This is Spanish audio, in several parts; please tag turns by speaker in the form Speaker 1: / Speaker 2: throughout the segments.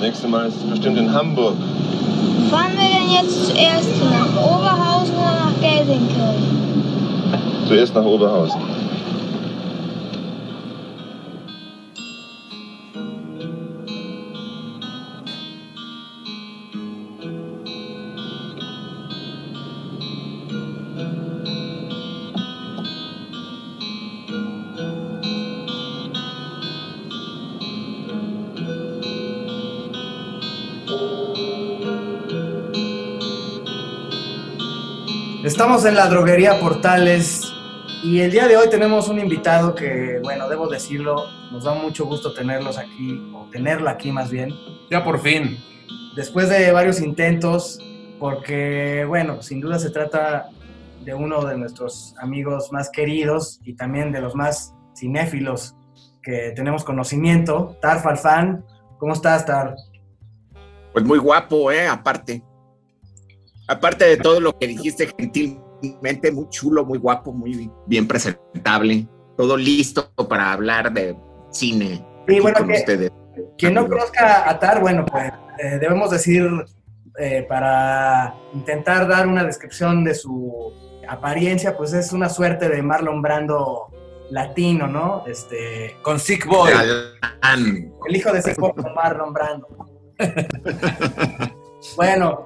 Speaker 1: nächste Mal ist es bestimmt in Hamburg.
Speaker 2: Fahren wir denn jetzt zuerst nach Oberhausen oder nach Gelsenkirchen?
Speaker 1: Zuerst nach Oberhausen.
Speaker 3: Estamos en la droguería Portales y el día de hoy tenemos un invitado que, bueno, debo decirlo, nos da mucho gusto tenerlos aquí, o tenerlo aquí más bien.
Speaker 4: Ya por fin.
Speaker 3: Después de varios intentos, porque, bueno, sin duda se trata de uno de nuestros amigos más queridos y también de los más cinéfilos que tenemos conocimiento, Tar Falfán. ¿Cómo estás, Tar?
Speaker 5: Pues muy guapo, ¿eh? Aparte. Aparte de todo lo que dijiste gentilmente, muy chulo, muy guapo, muy bien presentable. Todo listo para hablar de cine
Speaker 3: Sí,
Speaker 5: aquí
Speaker 3: bueno,
Speaker 5: con
Speaker 3: que-
Speaker 5: ustedes.
Speaker 3: Quien no conozca a Tar, bueno, pues eh, debemos decir, eh, para intentar dar una descripción de su apariencia, pues es una suerte de Marlon Brando latino, ¿no? Este,
Speaker 4: Con Sick Boy.
Speaker 3: El hijo de ese poco Marlon Brando. bueno,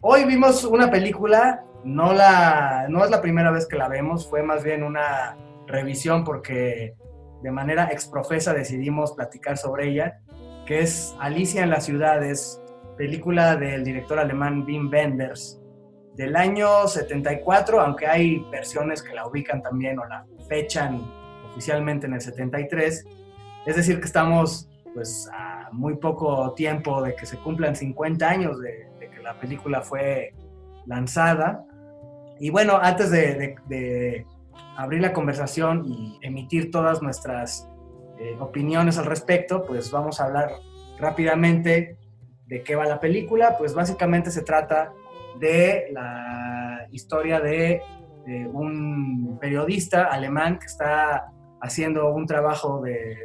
Speaker 3: hoy vimos una película, no, la, no es la primera vez que la vemos, fue más bien una revisión porque de manera exprofesa decidimos platicar sobre ella, que es Alicia en las ciudades, película del director alemán Wim Wenders, del año 74, aunque hay versiones que la ubican también o la fechan oficialmente en el 73. Es decir, que estamos pues a muy poco tiempo de que se cumplan 50 años de, la película fue lanzada. Y bueno, antes de, abrir la conversación y emitir todas nuestras eh, opiniones al respecto, pues vamos a hablar rápidamente de qué va la película. Pues básicamente se trata de la historia de un periodista alemán que está haciendo un trabajo de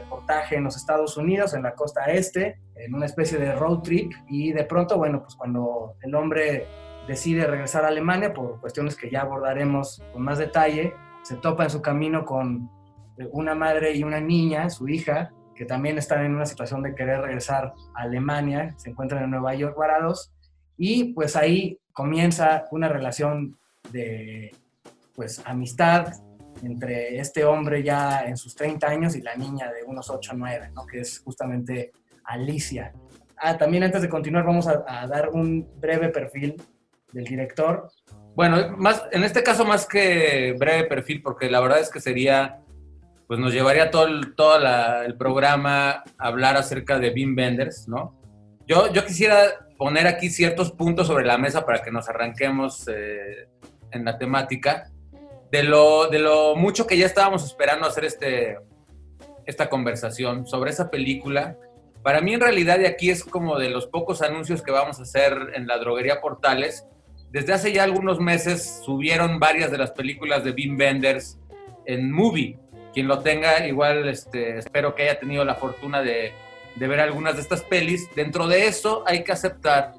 Speaker 3: reportaje en los Estados Unidos, en la costa este, en una especie de road trip, y de pronto, bueno, pues cuando el hombre decide regresar a Alemania, por cuestiones que ya abordaremos con más detalle, se topa en su camino con eh, una madre y una niña, su hija, que también están en una situación de querer regresar a Alemania, se encuentran en Nueva York varados, y pues ahí comienza una relación de pues amistad entre este hombre ya en sus 30 años y la niña de unos 8 o 9, ¿no? que es justamente Alicia. Ah, también antes de continuar vamos a, dar un breve perfil del director.
Speaker 4: Bueno, más, en este caso más que breve perfil, porque la verdad es que sería, pues nos llevaría todo el, programa a hablar acerca de Wim Wenders, ¿no? Yo, yo quisiera poner aquí ciertos puntos sobre la mesa para que nos arranquemos eh, en la temática de lo, de lo mucho que ya estábamos esperando hacer este, esta conversación sobre esa película. Para mí en realidad de aquí es como de los pocos anuncios que vamos a hacer en la droguería Portales. Desde hace ya algunos meses subieron varias de las películas de Wim Wenders en Movie. Quien lo tenga, igual este, espero que haya tenido la fortuna de, de ver algunas de estas pelis. Dentro de eso hay que aceptar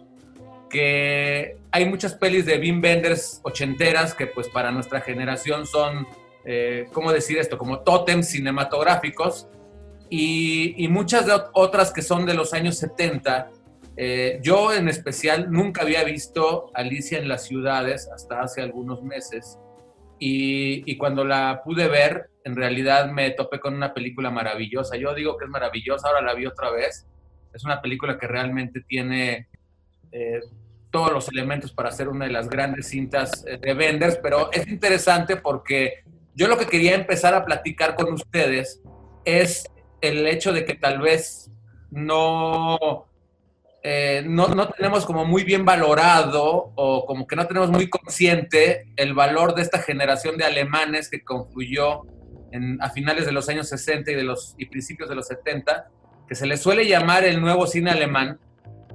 Speaker 4: que hay muchas pelis de Wim Wenders ochenteras que pues para nuestra generación son, eh, ¿cómo decir esto? Como tótems cinematográficos y, y muchas de ot- otras que son de los años 70. Eh, yo en especial nunca había visto Alicia en las ciudades hasta hace algunos meses y, y cuando la pude ver en realidad me topé con una película maravillosa. Yo digo que es maravillosa, ahora la vi otra vez. Es una película que realmente tiene eh, todos los elementos para hacer una de las grandes cintas eh, de Wenders, pero es interesante porque yo lo que quería empezar a platicar con ustedes es el hecho de que tal vez no, eh, no, no tenemos como muy bien valorado o como que no tenemos muy consciente el valor de esta generación de alemanes que confluyó en, a finales de los años 60 y, de los, y principios de los 70, que se le suele llamar el nuevo cine alemán,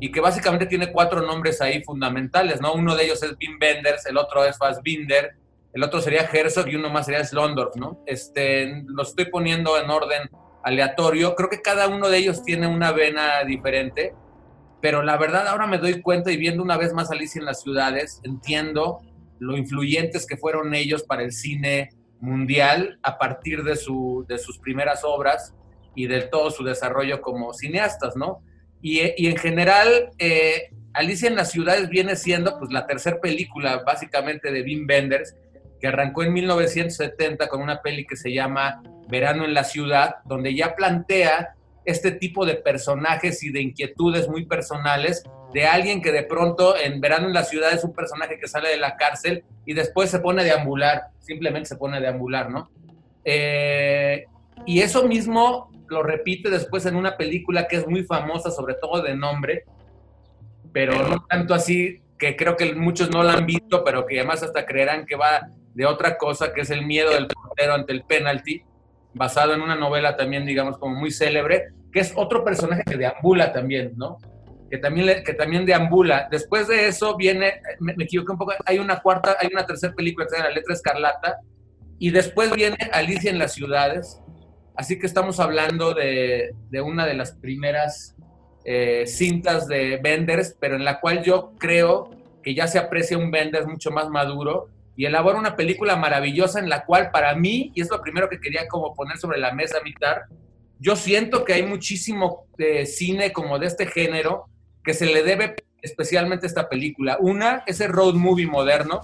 Speaker 4: y que básicamente tiene cuatro nombres ahí fundamentales, ¿no? Uno de ellos es Wim Wenders, el otro es Fassbinder, el otro sería Herzog y uno más sería Slondorf, ¿no? Este, los estoy poniendo en orden aleatorio. Creo que cada uno de ellos tiene una vena diferente, pero la verdad ahora me doy cuenta y viendo una vez más Alicia en las ciudades, entiendo lo influyentes que fueron ellos para el cine mundial a partir de, su, de sus primeras obras y de todo su desarrollo como cineastas, ¿no? Y, en general, eh, Alicia en las ciudades viene siendo pues la tercera película básicamente de Wim Wenders, que arrancó en 1970 con una peli que se llama Verano en la ciudad, donde ya plantea este tipo de personajes y de inquietudes muy personales de alguien que de pronto en Verano en la ciudad es un personaje que sale de la cárcel y después se pone a deambular, simplemente se pone a deambular, ¿no? Eh, y eso mismo lo repite después en una película que es muy famosa, sobre todo de nombre, pero no tanto así que creo que muchos no la han visto, pero que además hasta creerán que va de otra cosa, que es el miedo del portero ante el penalti, basado en una novela también, digamos, como muy célebre, que es otro personaje que deambula también, ¿no? Que también, que también deambula. Después de eso viene, me, me equivoqué un poco, hay una cuarta, hay una tercera película que se llama La Letra Escarlata, y después viene Alicia en las Ciudades, así que estamos hablando de, de una de las primeras eh, cintas de Benders, pero en la cual yo creo que ya se aprecia un Benders mucho más maduro y elabora una película maravillosa en la cual para mí, y es lo primero que quería como poner sobre la mesa, Mitar, yo siento que hay muchísimo de cine como de este género que se le debe especialmente a esta película. Una, ese road movie moderno,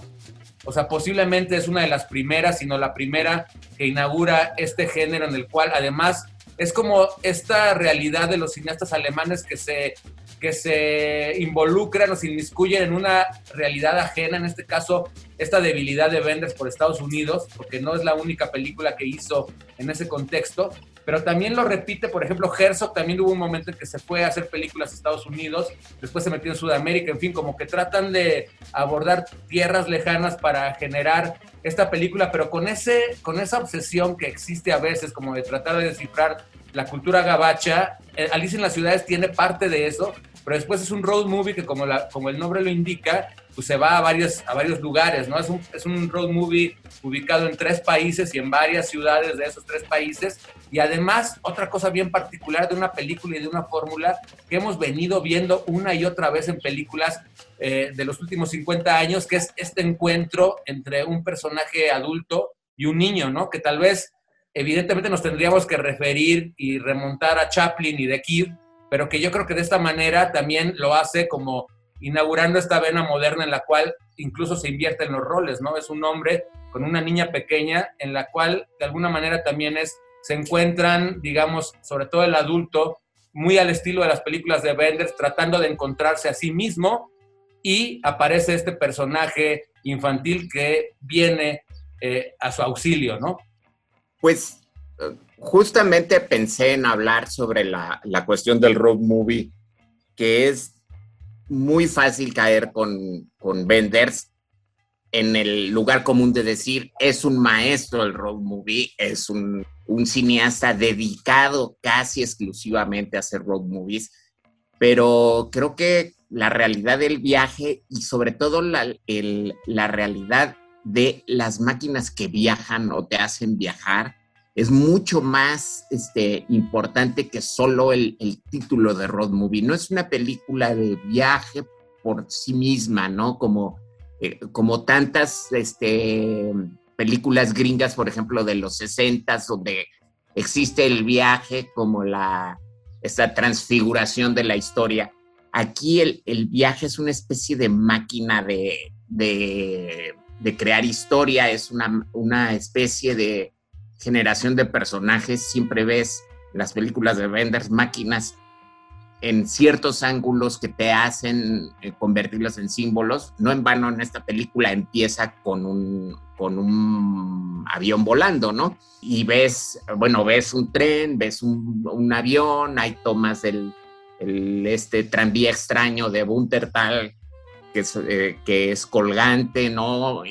Speaker 4: o sea, posiblemente es una de las primeras, sino la primera que inaugura este género en el cual además es como esta realidad de los cineastas alemanes que se, que se involucran o se inmiscuyen en una realidad ajena, en este caso esta debilidad de Wenders por Estados Unidos, porque no es la única película que hizo en ese contexto, pero también lo repite, por ejemplo, Herzog también hubo un momento en que se fue a hacer películas a Estados Unidos, después se metió en Sudamérica, en fin, como que tratan de abordar tierras lejanas para generar esta película, pero con, ese, con esa obsesión que existe a veces, como de tratar de descifrar la cultura gabacha, eh, Alicia en las ciudades tiene parte de eso, pero después es un road movie que como, la, como el nombre lo indica, pues se va a varios, a varios lugares, ¿no? Es un, es un road movie ubicado en tres países y en varias ciudades de esos tres países. Y además, otra cosa bien particular de una película y de una fórmula que hemos venido viendo una y otra vez en películas eh, de los últimos 50 años, que es este encuentro entre un personaje adulto y un niño, ¿no? Que tal vez, evidentemente, nos tendríamos que referir y remontar a Chaplin y The Kid, pero que yo creo que de esta manera también lo hace como inaugurando esta vena moderna en la cual incluso se invierte en los roles, ¿no? Es un hombre con una niña pequeña en la cual de alguna manera también es, se encuentran, digamos, sobre todo el adulto, muy al estilo de las películas de Benders, tratando de encontrarse a sí mismo y aparece este personaje infantil que viene eh, a su auxilio, ¿no?
Speaker 5: Pues justamente pensé en hablar sobre la, la cuestión del road movie, que es muy fácil caer con, con Benders en el lugar común de decir, es un maestro del road movie, es un, un cineasta dedicado casi exclusivamente a hacer road movies, pero creo que la realidad del viaje y sobre todo la, el, la realidad de las máquinas que viajan o te hacen viajar, es mucho más este, importante que solo el, el, título de road movie. No es una película de viaje por sí misma, ¿no? Como, eh, como tantas este, películas gringas, por ejemplo, de los 60, donde existe el viaje como la, esta transfiguración de la historia. Aquí el, viaje es una especie de máquina de, de, crear historia, es una, una especie de generación de personajes, siempre ves las películas de Benders máquinas en ciertos ángulos que te hacen eh, convertirlos en símbolos. No en vano en esta película empieza con un, con un avión volando, ¿no? Y ves, bueno, ves un tren, ves un, avión, hay tomas del el, este tranvía extraño de Buntertal, que es, eh, que es colgante, ¿no?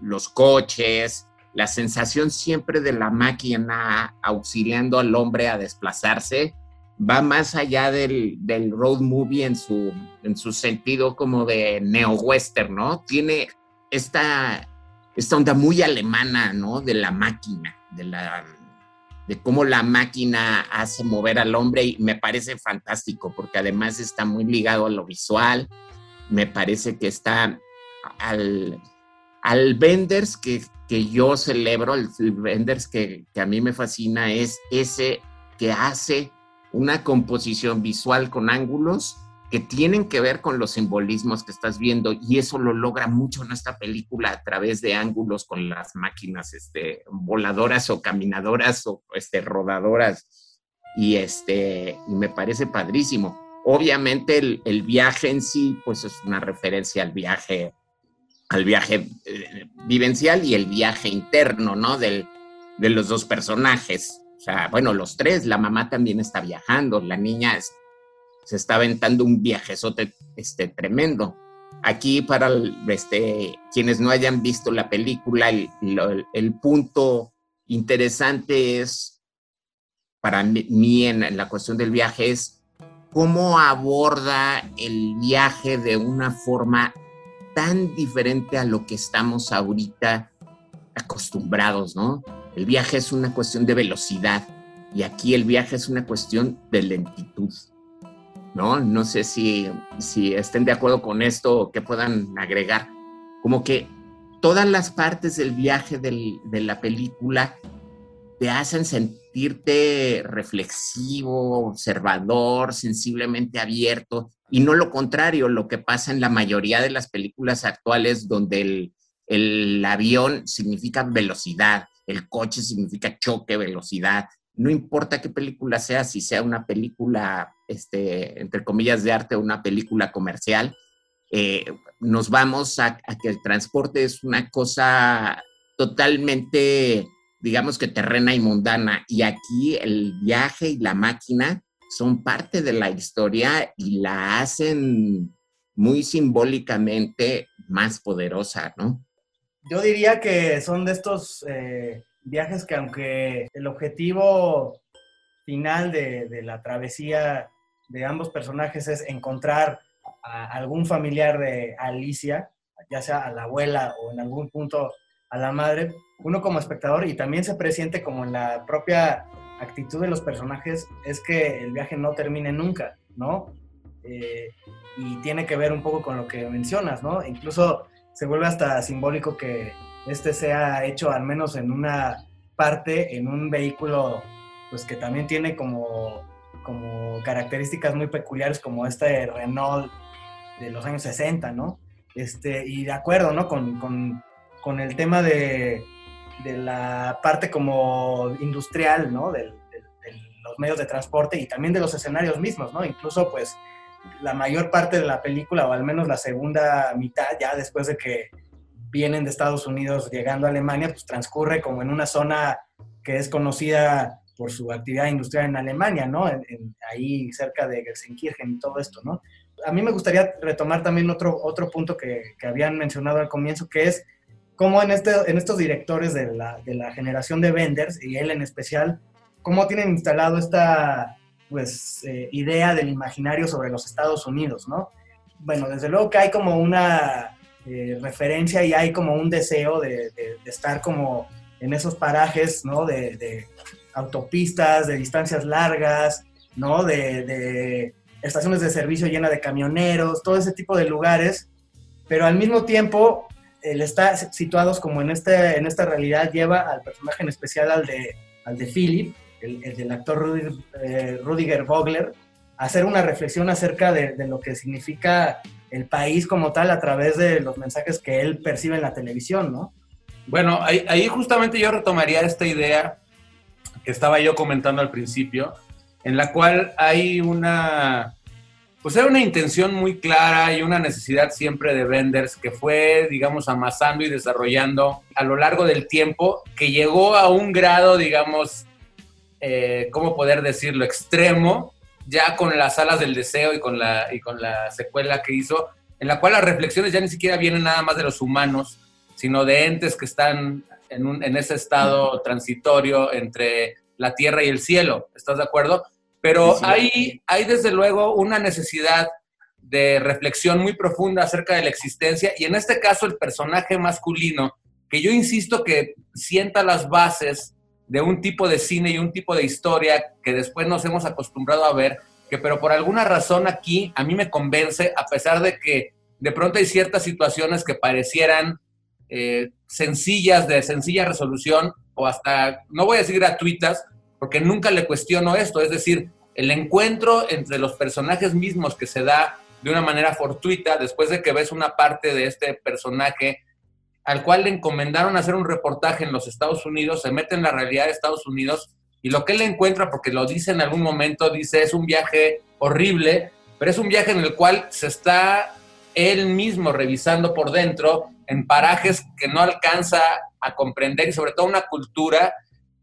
Speaker 5: Los coches, la sensación siempre de la máquina auxiliando al hombre a desplazarse va más allá del, road movie en su, en su sentido como de neo-western, ¿no? Tiene esta, esta onda muy alemana, ¿no? De la máquina, de la, de cómo la máquina hace mover al hombre y me parece fantástico porque además está muy ligado a lo visual, me parece que está al, al Benders que, que yo celebro, el, Benders que a mí me fascina es ese que hace una composición visual con ángulos que tienen que ver con los simbolismos que estás viendo y eso lo logra mucho en esta película a través de ángulos con las máquinas este, voladoras o caminadoras o este, rodadoras y, este, y me parece padrísimo. Obviamente el, viaje en sí pues es una referencia al viaje, al viaje eh, vivencial y el viaje interno, ¿no? Del, de los dos personajes. O sea, bueno, los tres, la mamá también está viajando, la niña se está aventando un viajezote este, tremendo. Aquí, para este, quienes no hayan visto la película, el, el, punto interesante es, para mí en, en la cuestión del viaje, es cómo aborda el viaje de una forma tan diferente a lo que estamos ahorita acostumbrados, ¿no? El viaje es una cuestión de velocidad y aquí el viaje es una cuestión de lentitud. ¿no? No sé si, si estén de acuerdo con esto o que puedan agregar. Como que todas las partes del viaje de la película te hacen sentirte reflexivo, observador, sensiblemente abierto, y no lo contrario, lo que pasa en la mayoría de las películas actuales donde el, el avión significa velocidad, el coche significa choque, velocidad, no importa qué película sea, si sea una película, este, entre comillas, de arte o una película comercial, eh, nos vamos a, que el transporte es una cosa totalmente, digamos que terrena y mundana. Y aquí el viaje y la máquina son parte de la historia y la hacen muy simbólicamente más poderosa, ¿no?
Speaker 3: Yo diría que son de estos eh, viajes que aunque el objetivo final de, la travesía de ambos personajes es encontrar a algún familiar de Alicia, ya sea a la abuela o en algún punto a la madre, uno como espectador y también se presiente como en la propia actitud de los personajes, es que el viaje no termine nunca, ¿no? Eh, y tiene que ver un poco con lo que mencionas, ¿no? Incluso se vuelve hasta simbólico que este sea hecho al menos en una parte, en un vehículo, pues que también tiene como, como características muy peculiares como este Renault de los años 60, ¿no? Este, y de acuerdo, ¿no? Con, con, con el tema de, de, la parte como industrial, ¿no? De, de, los medios de transporte y también de los escenarios mismos, ¿no? Incluso, pues, la mayor parte de la película, o al menos la segunda mitad, ya después de que vienen de Estados Unidos llegando a Alemania, pues transcurre como en una zona que es conocida por su actividad industrial en Alemania, ¿no? ahí cerca de Gelsenkirchen y todo esto, ¿no? A mí me gustaría retomar también otro, otro punto que, que habían mencionado al comienzo, que es cómo en, este, en estos directores de la, de la generación de venders, y él en especial, cómo tienen instalado esta pues, eh, idea del imaginario sobre los Estados Unidos, ¿no? Bueno, desde luego que hay como una eh, referencia y hay como un deseo de, estar como en esos parajes, ¿no? De, autopistas, de distancias largas, ¿no? De, estaciones de servicio llenas de camioneros, todo ese tipo de lugares, pero al mismo tiempo el estar situados como en, este, en esta realidad lleva al personaje en especial al de, al de Philip, el, del actor eh, Rudiger Vogler, hacer una reflexión acerca de, de, lo que significa el país como tal a través de los mensajes que él percibe en la televisión, ¿no?
Speaker 4: Bueno, ahí, justamente yo retomaría esta idea que estaba yo comentando al principio, en la cual hay una, pues hay una intención muy clara y una necesidad siempre de venders que fue, digamos, amasando y desarrollando a lo largo del tiempo, que llegó a un grado, digamos, eh, ¿cómo poder decirlo?, extremo, ya con las alas del deseo y con la, y con la secuela que hizo, en la cual las reflexiones ya ni siquiera vienen nada más de los humanos, sino de entes que están en, un, en ese estado transitorio entre la tierra y el cielo. ¿Estás de acuerdo? Pero hay, hay desde luego una necesidad de reflexión muy profunda acerca de la existencia y en este caso el personaje masculino, que yo insisto que sienta las bases de un tipo de cine y un tipo de historia que después nos hemos acostumbrado a ver, que pero por alguna razón aquí a mí me convence, a pesar de que de pronto hay ciertas situaciones que parecieran eh, sencillas, de sencilla resolución, o hasta, no voy a decir gratuitas, porque nunca le cuestiono esto, es decir, el encuentro entre los personajes mismos que se da de una manera fortuita después de que ves una parte de este personaje al cual le encomendaron hacer un reportaje en los Estados Unidos, se mete en la realidad de Estados Unidos y lo que él encuentra, porque lo dice en algún momento, dice es un viaje horrible, pero es un viaje en el cual se está él mismo revisando por dentro en parajes que no alcanza a comprender y sobre todo una cultura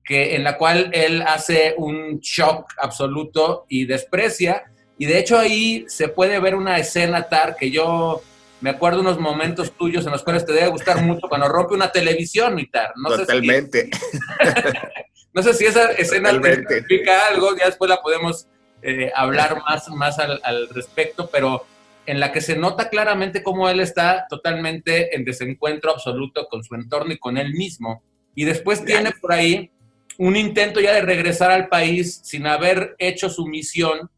Speaker 4: que, en la cual él hace un shock absoluto y desprecia. Y de hecho ahí se puede ver una escena tar que yo me acuerdo unos momentos tuyos en los cuales te debe gustar mucho cuando rompe una televisión, Mitar.
Speaker 5: No Totalmente.
Speaker 4: Sé si, no sé si esa escena te explica algo, ya después la podemos eh, hablar más, más al, al, respecto, pero en la que se nota claramente cómo él está totalmente en desencuentro absoluto con su entorno y con él mismo. Y después tiene por ahí un intento ya de regresar al país sin haber hecho su misión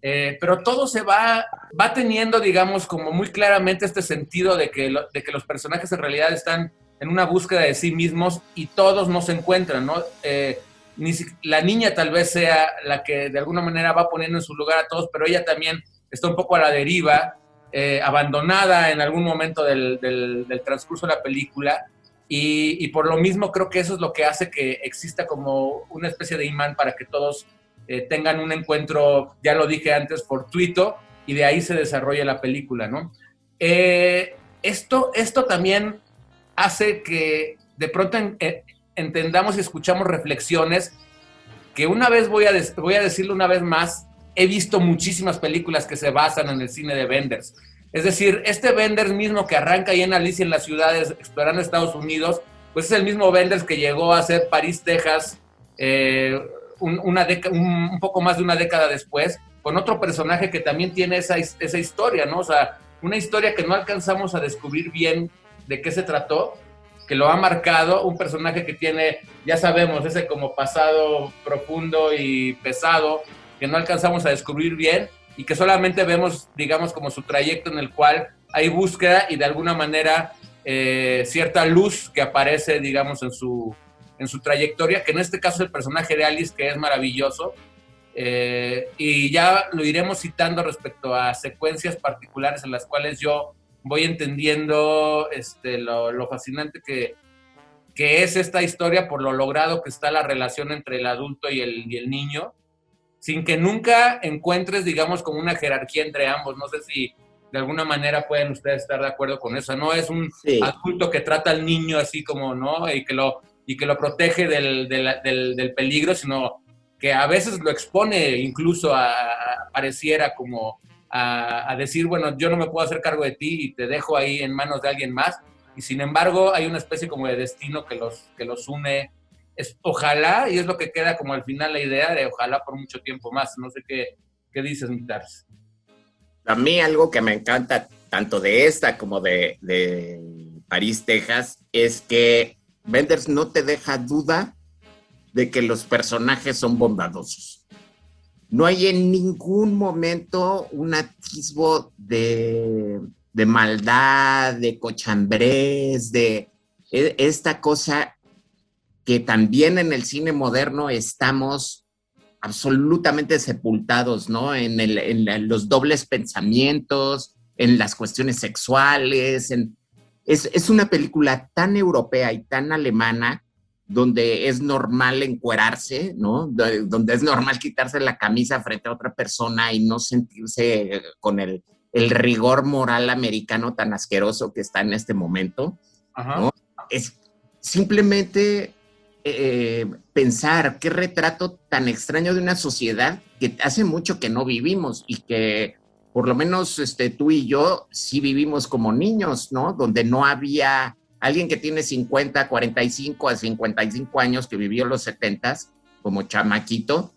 Speaker 4: eh, pero todo se va, va teniendo, digamos, como muy claramente este sentido de que, de que los personajes en realidad están en una búsqueda de sí mismos y todos no se encuentran, ¿no? Eh, ni la niña tal vez sea la que de alguna manera va poniendo en su lugar a todos, pero ella también está un poco a la deriva, eh, abandonada en algún momento del, del, transcurso de la película. Y, y, por lo mismo creo que eso es lo que hace que exista como una especie de imán para que todos eh, tengan un encuentro, ya lo dije antes, fortuito, y de ahí se desarrolla la película, ¿no? Eh, esto, esto también hace que de pronto eh, entendamos y escuchamos reflexiones que una vez voy a, voy a decirlo una vez más, he visto muchísimas películas que se basan en el cine de Benders. Es decir, este Benders mismo que arranca ahí en Alicia en las ciudades, explorando Estados Unidos, pues es el mismo Benders que llegó a hacer París, Texas, un, una un, poco más de una década después, con otro personaje que también tiene esa, esa historia, ¿no? O sea, una historia que no alcanzamos a descubrir bien de qué se trató, que lo ha marcado, un personaje que tiene, ya sabemos, ese como pasado profundo y pesado, que no alcanzamos a descubrir bien y que solamente vemos, digamos, como su trayecto en el cual hay búsqueda y de alguna manera eh, cierta luz que aparece, digamos, en su, en su trayectoria, que en este caso el personaje de Alice, que es maravilloso, eh, y ya lo iremos citando respecto a secuencias particulares en las cuales yo voy entendiendo este, lo, fascinante que, que, es esta historia por lo logrado que está la relación entre el adulto y el, y el niño, sin que nunca encuentres, digamos, como una jerarquía entre ambos. No sé si de alguna manera pueden ustedes estar de acuerdo con eso. No es un adulto que trata al niño así como, ¿no? Y que lo y que lo protege del, del, del, peligro, sino que a veces lo expone incluso a, pareciera como a, decir, bueno, yo no me puedo hacer cargo de ti y te dejo ahí en manos de alguien más. Y sin embargo, hay una especie como de destino que los, que los une. Es, ojalá, y es lo que queda como al final la idea de ojalá por mucho tiempo más. No sé qué, qué dices, Mitars.
Speaker 5: A mí algo que me encanta tanto de esta como de, de París, Texas, es que Benders no te deja duda de que los personajes son bondadosos. No hay en ningún momento un atisbo de, maldad, de cochambrés, de e, esta cosa que también en el cine moderno estamos absolutamente sepultados, ¿no? En, en los dobles pensamientos, en las cuestiones sexuales, en, es, una película tan europea y tan alemana donde es normal encuerarse, ¿no? Donde es normal quitarse la camisa frente a otra persona y no sentirse con el, rigor moral americano tan asqueroso que está en este momento. Es simplemente eh, pensar qué retrato tan extraño de una sociedad que hace mucho que no vivimos y que por lo menos este, tú y yo sí vivimos como niños, ¿no? Donde no había alguien que tiene 50, 45 a 55 años que vivió los 70 como chamaquito,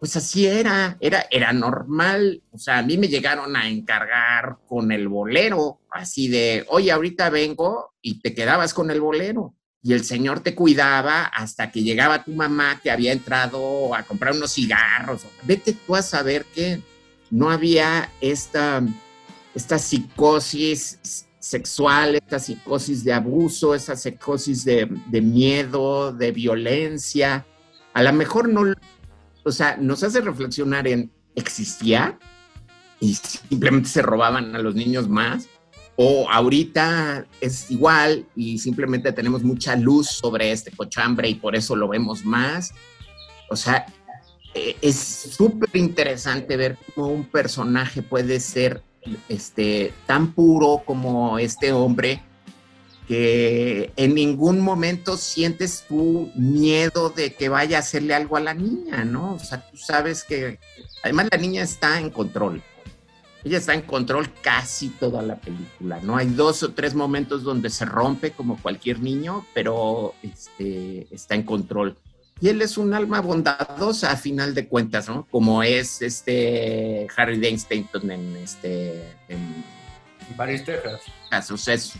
Speaker 5: pues así era, era, era normal. O sea, a mí me llegaron a encargar con el bolero, así de, oye, ahorita vengo y te quedabas con el bolero. y el señor te cuidaba hasta que llegaba tu mamá que había entrado a comprar unos cigarros. Vete tú a saber que no había esta, esta psicosis sexual, esta psicosis de abuso, esa psicosis de, miedo, de violencia. A lo mejor no, o sea, nos hace reflexionar en, ¿existía? Y simplemente se robaban a los niños más o ahorita es igual y simplemente tenemos mucha luz sobre este cochambre y por eso lo vemos más. O sea, es súper interesante ver cómo un personaje puede ser este, tan puro como este hombre que en ningún momento sientes tu miedo de que vaya a hacerle algo a la niña, ¿no? O sea, tú sabes que además la niña está en control ella está en control casi toda la película, ¿no? Hay dos o tres momentos donde se rompe como cualquier niño, pero este, está en control. Y él es un alma bondadosa a final de cuentas, ¿no? Como es este Harry Dean Stanton en este... En,
Speaker 4: París, Texas.
Speaker 5: O sea, es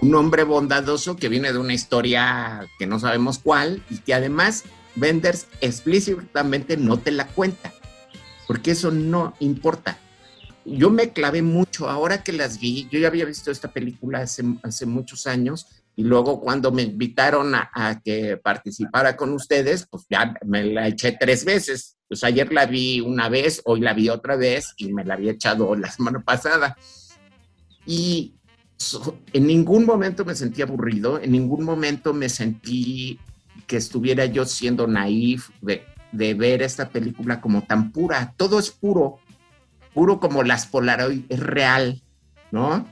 Speaker 5: un hombre bondadoso que viene de una historia que no sabemos cuál y que además Benders explícitamente no te la cuenta, porque eso no importa yo me clavé mucho ahora que las vi. Yo ya había visto esta película hace, hace muchos años y luego cuando me invitaron a, que participara con ustedes, pues ya me la eché tres veces. Pues ayer la vi una vez, hoy la vi otra vez y me la había echado la semana pasada. Y en ningún momento me sentí aburrido, en ningún momento me sentí que estuviera yo siendo naif de, de ver esta película como tan pura. Todo es puro puro como las Polaroid, es real, ¿no?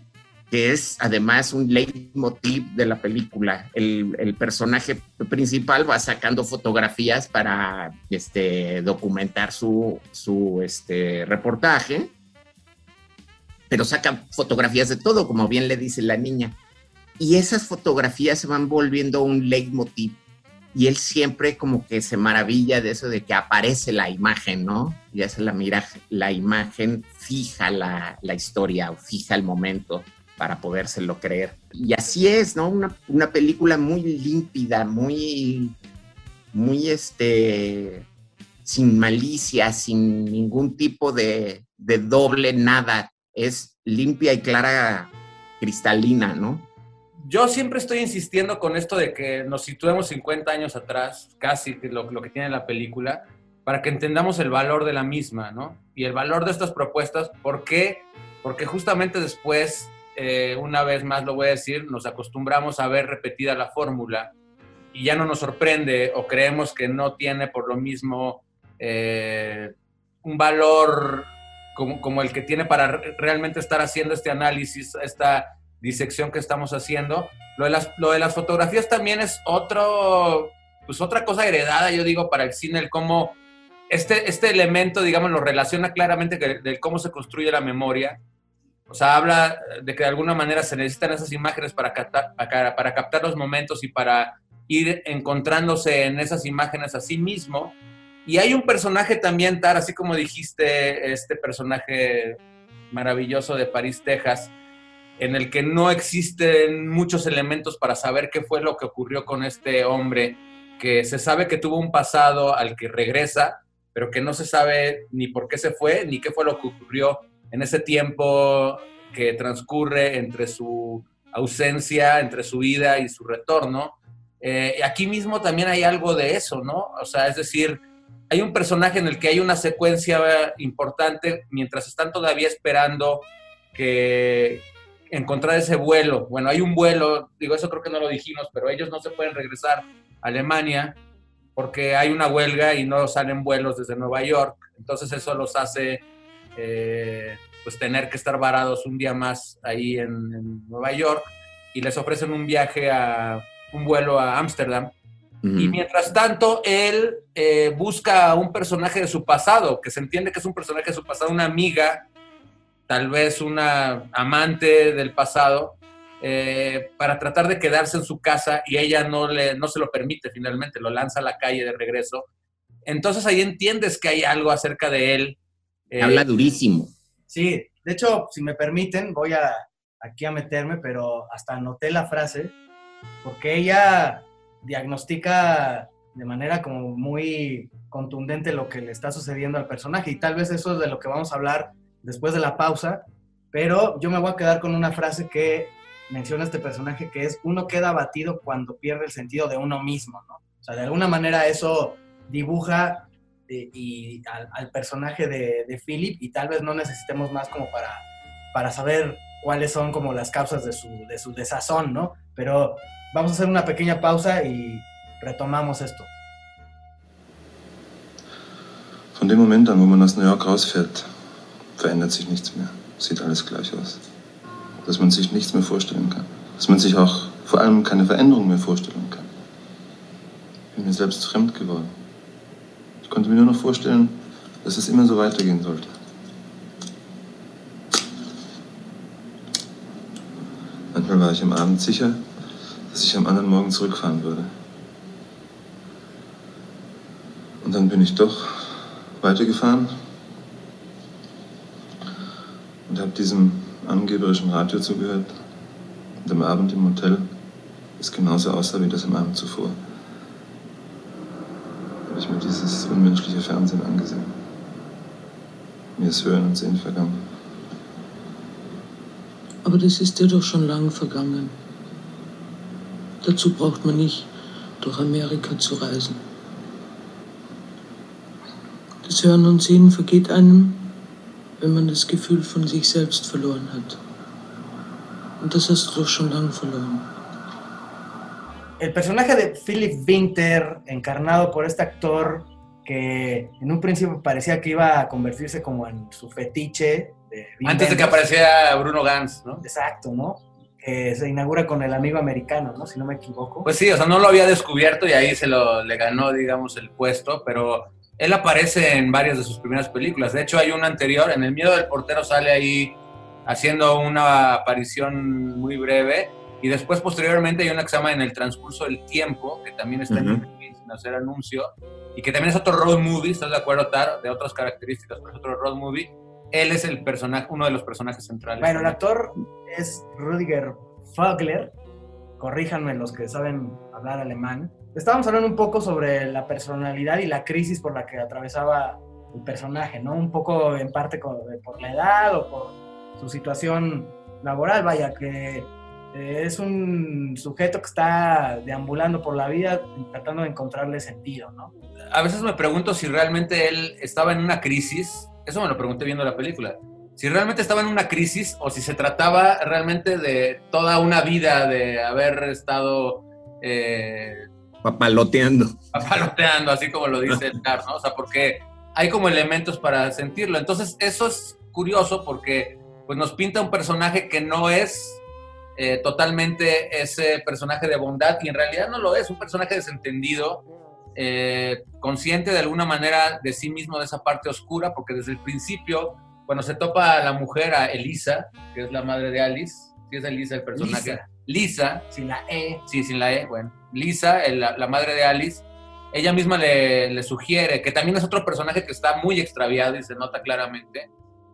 Speaker 5: Que es además un leitmotiv de la película. El, personaje principal va sacando fotografías para este, documentar su, su este, reportaje, pero saca fotografías de todo, como bien le dice la niña. Y esas fotografías se van volviendo un leitmotiv y él siempre como que se maravilla de eso de que aparece la imagen, ¿no? Y hace la mira, la imagen fija la, historia o fija el momento para podérselo creer. Y así es, ¿no? Una, película muy límpida, muy, muy este, sin malicia, sin ningún tipo de, de doble nada. Es limpia y clara, cristalina, ¿no?
Speaker 4: yo siempre estoy insistiendo con esto de que nos situemos 50 años atrás, casi lo, lo, que tiene la película, para que entendamos el valor de la misma, ¿no? Y el valor de estas propuestas, ¿por qué? Porque justamente después, eh, una vez más lo voy a decir, nos acostumbramos a ver repetida la fórmula y ya no nos sorprende o creemos que no tiene por lo mismo eh, un valor como, como el que tiene para realmente estar haciendo este análisis, esta disección que estamos haciendo. Lo de las, lo de las fotografías también es otro, pues otra cosa heredada, yo digo, para el cine, el cómo este, este elemento, digamos, lo relaciona claramente de cómo se construye la memoria. O sea, habla de que de alguna manera se necesitan esas imágenes para captar, para captar los momentos y para ir encontrándose en esas imágenes a sí mismo. Y hay un personaje también, Tar, así como dijiste, este personaje maravilloso de París, Texas, en el que no existen muchos elementos para saber qué fue lo que ocurrió con este hombre, que se sabe que tuvo un pasado al que regresa, pero que no se sabe ni por qué se fue, ni qué fue lo que ocurrió en ese tiempo que transcurre entre su ausencia, entre su vida y su retorno. Eh, aquí mismo también hay algo de eso, ¿no? O sea, es decir, hay un personaje en el que hay una secuencia importante mientras están todavía esperando que, encontrar ese vuelo. Bueno, hay un vuelo, digo, eso creo que no lo dijimos, pero ellos no se pueden regresar a Alemania porque hay una huelga y no salen vuelos desde Nueva York. Entonces eso los hace eh, pues tener que estar varados un día más ahí en, Nueva York y les ofrecen un viaje a un vuelo a Ámsterdam. Y mientras tanto, él eh, busca a un personaje de su pasado, que se entiende que es un personaje de su pasado, una amiga tal vez una amante del pasado, eh, para tratar de quedarse en su casa y ella no, le, no se lo permite finalmente, lo lanza a la calle de regreso. Entonces ahí entiendes que hay algo acerca de él.
Speaker 5: Eh, Habla durísimo.
Speaker 3: Sí, de hecho, si me permiten, voy a aquí a meterme, pero hasta anoté la frase, porque ella diagnostica de manera como muy contundente lo que le está sucediendo al personaje y tal vez eso es de lo que vamos a hablar después de la pausa, pero yo me voy a quedar con una frase que menciona este personaje que es uno queda abatido cuando pierde el sentido de uno mismo, ¿no? O sea, de alguna manera eso dibuja eh, y al, al personaje de, de, Philip y tal vez no necesitemos más como para, para saber cuáles son como las causas de su, de su desazón, ¿no? Pero vamos a hacer una pequeña pausa y retomamos esto.
Speaker 1: Von dem Moment an, wo man aus New York rausfährt, verändert sich nichts mehr. Sieht alles gleich aus. Dass man sich nichts mehr vorstellen kann. Dass man sich auch vor allem keine Veränderung mehr vorstellen kann. Ich bin mir selbst fremd geworden. Konnte mir nur noch vorstellen, dass es immer so weitergehen sollte. Manchmal war ich am Abend sicher, dass ich am anderen Morgen zurückfahren würde. Und dann bin ich doch weitergefahren und habe diesem angeberischen Radio zugehört. Und am Abend im Hotel, das genauso aussah wie das am Abend zuvor, habe ich mir dieses unmenschliche Fernsehen angesehen. Mir ist Hören und Sehen vergangen.
Speaker 6: Aber das ist ja doch schon lange vergangen. Dazu braucht man nicht durch Amerika zu reisen. Das Hören und Sehen vergeht einem, wenn man das Gefühl von sich selbst verloren hat. Und das hast du doch schon lange verloren.
Speaker 3: El personaje de Philip Winter, encarnado por este actor que en un principio parecía que iba a convertirse como en su fetiche. De
Speaker 4: Antes de que apareciera Bruno Gans, ¿no?
Speaker 3: Exacto, ¿no? Que se inaugura con el amigo americano, ¿no? Si no me equivoco.
Speaker 4: Pues sí, o sea, no lo había descubierto y ahí se lo le ganó, digamos, el puesto, pero él aparece en varias de sus primeras películas. De hecho, hay una anterior, en El miedo del portero sale ahí haciendo una aparición muy breve y después posteriormente hay una que se llama En el transcurso del tiempo, que también está uh -huh. en sin hacer anuncio y que también es otro road movie, ¿estás de acuerdo, Tar? De otras características, pero es otro road movie. Él es el personaje, uno de los personajes centrales.
Speaker 3: Bueno, el actor es Rudiger Vogler, corríjanme los que saben hablar alemán. Estábamos hablando un poco sobre la personalidad y la crisis por la que atravesaba el personaje, ¿no? Un poco en parte por la edad o por su situación laboral, vaya, que es un sujeto que está deambulando por la vida tratando de encontrarle sentido, ¿no?
Speaker 4: A veces me pregunto si realmente él estaba en una crisis, eso me lo pregunté viendo la película, si realmente estaba en una crisis o si se trataba realmente de toda una vida de haber estado... Eh,
Speaker 5: papaloteando.
Speaker 4: Papaloteando, así como lo dice el Car, ¿no? O sea, porque hay como elementos para sentirlo. Entonces, eso es curioso porque pues, nos pinta un personaje que no es eh, totalmente ese personaje de bondad y en realidad no lo es, un personaje desentendido, eh, consciente de alguna manera de sí mismo, de esa parte oscura, porque desde el principio, cuando se topa a la mujer, a Elisa, que es la madre de Alice, sí es Elisa el personaje,
Speaker 3: Lisa,
Speaker 4: Lisa
Speaker 3: sin la E.
Speaker 4: Sí, sin la E, bueno. Lisa, el, la, la, madre de Alice, ella misma le, le, sugiere, que también es otro personaje que está muy extraviado y se nota claramente,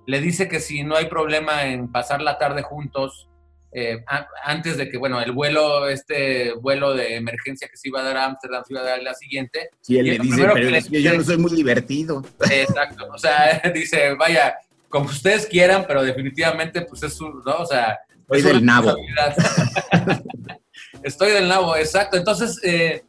Speaker 4: le dice que si no hay problema en pasar la tarde juntos, eh, a, antes de que, bueno, el vuelo, este vuelo de emergencia que se iba a dar a Ámsterdam, se iba a dar la siguiente.
Speaker 5: Sí, él le dice, pero yo no soy muy divertido.
Speaker 4: Exacto, o sea, dice, vaya, como ustedes quieran, pero definitivamente, pues es un, ¿no? O sea...
Speaker 5: Estoy del nabo.
Speaker 4: Estoy del nabo, exacto. Entonces, eh,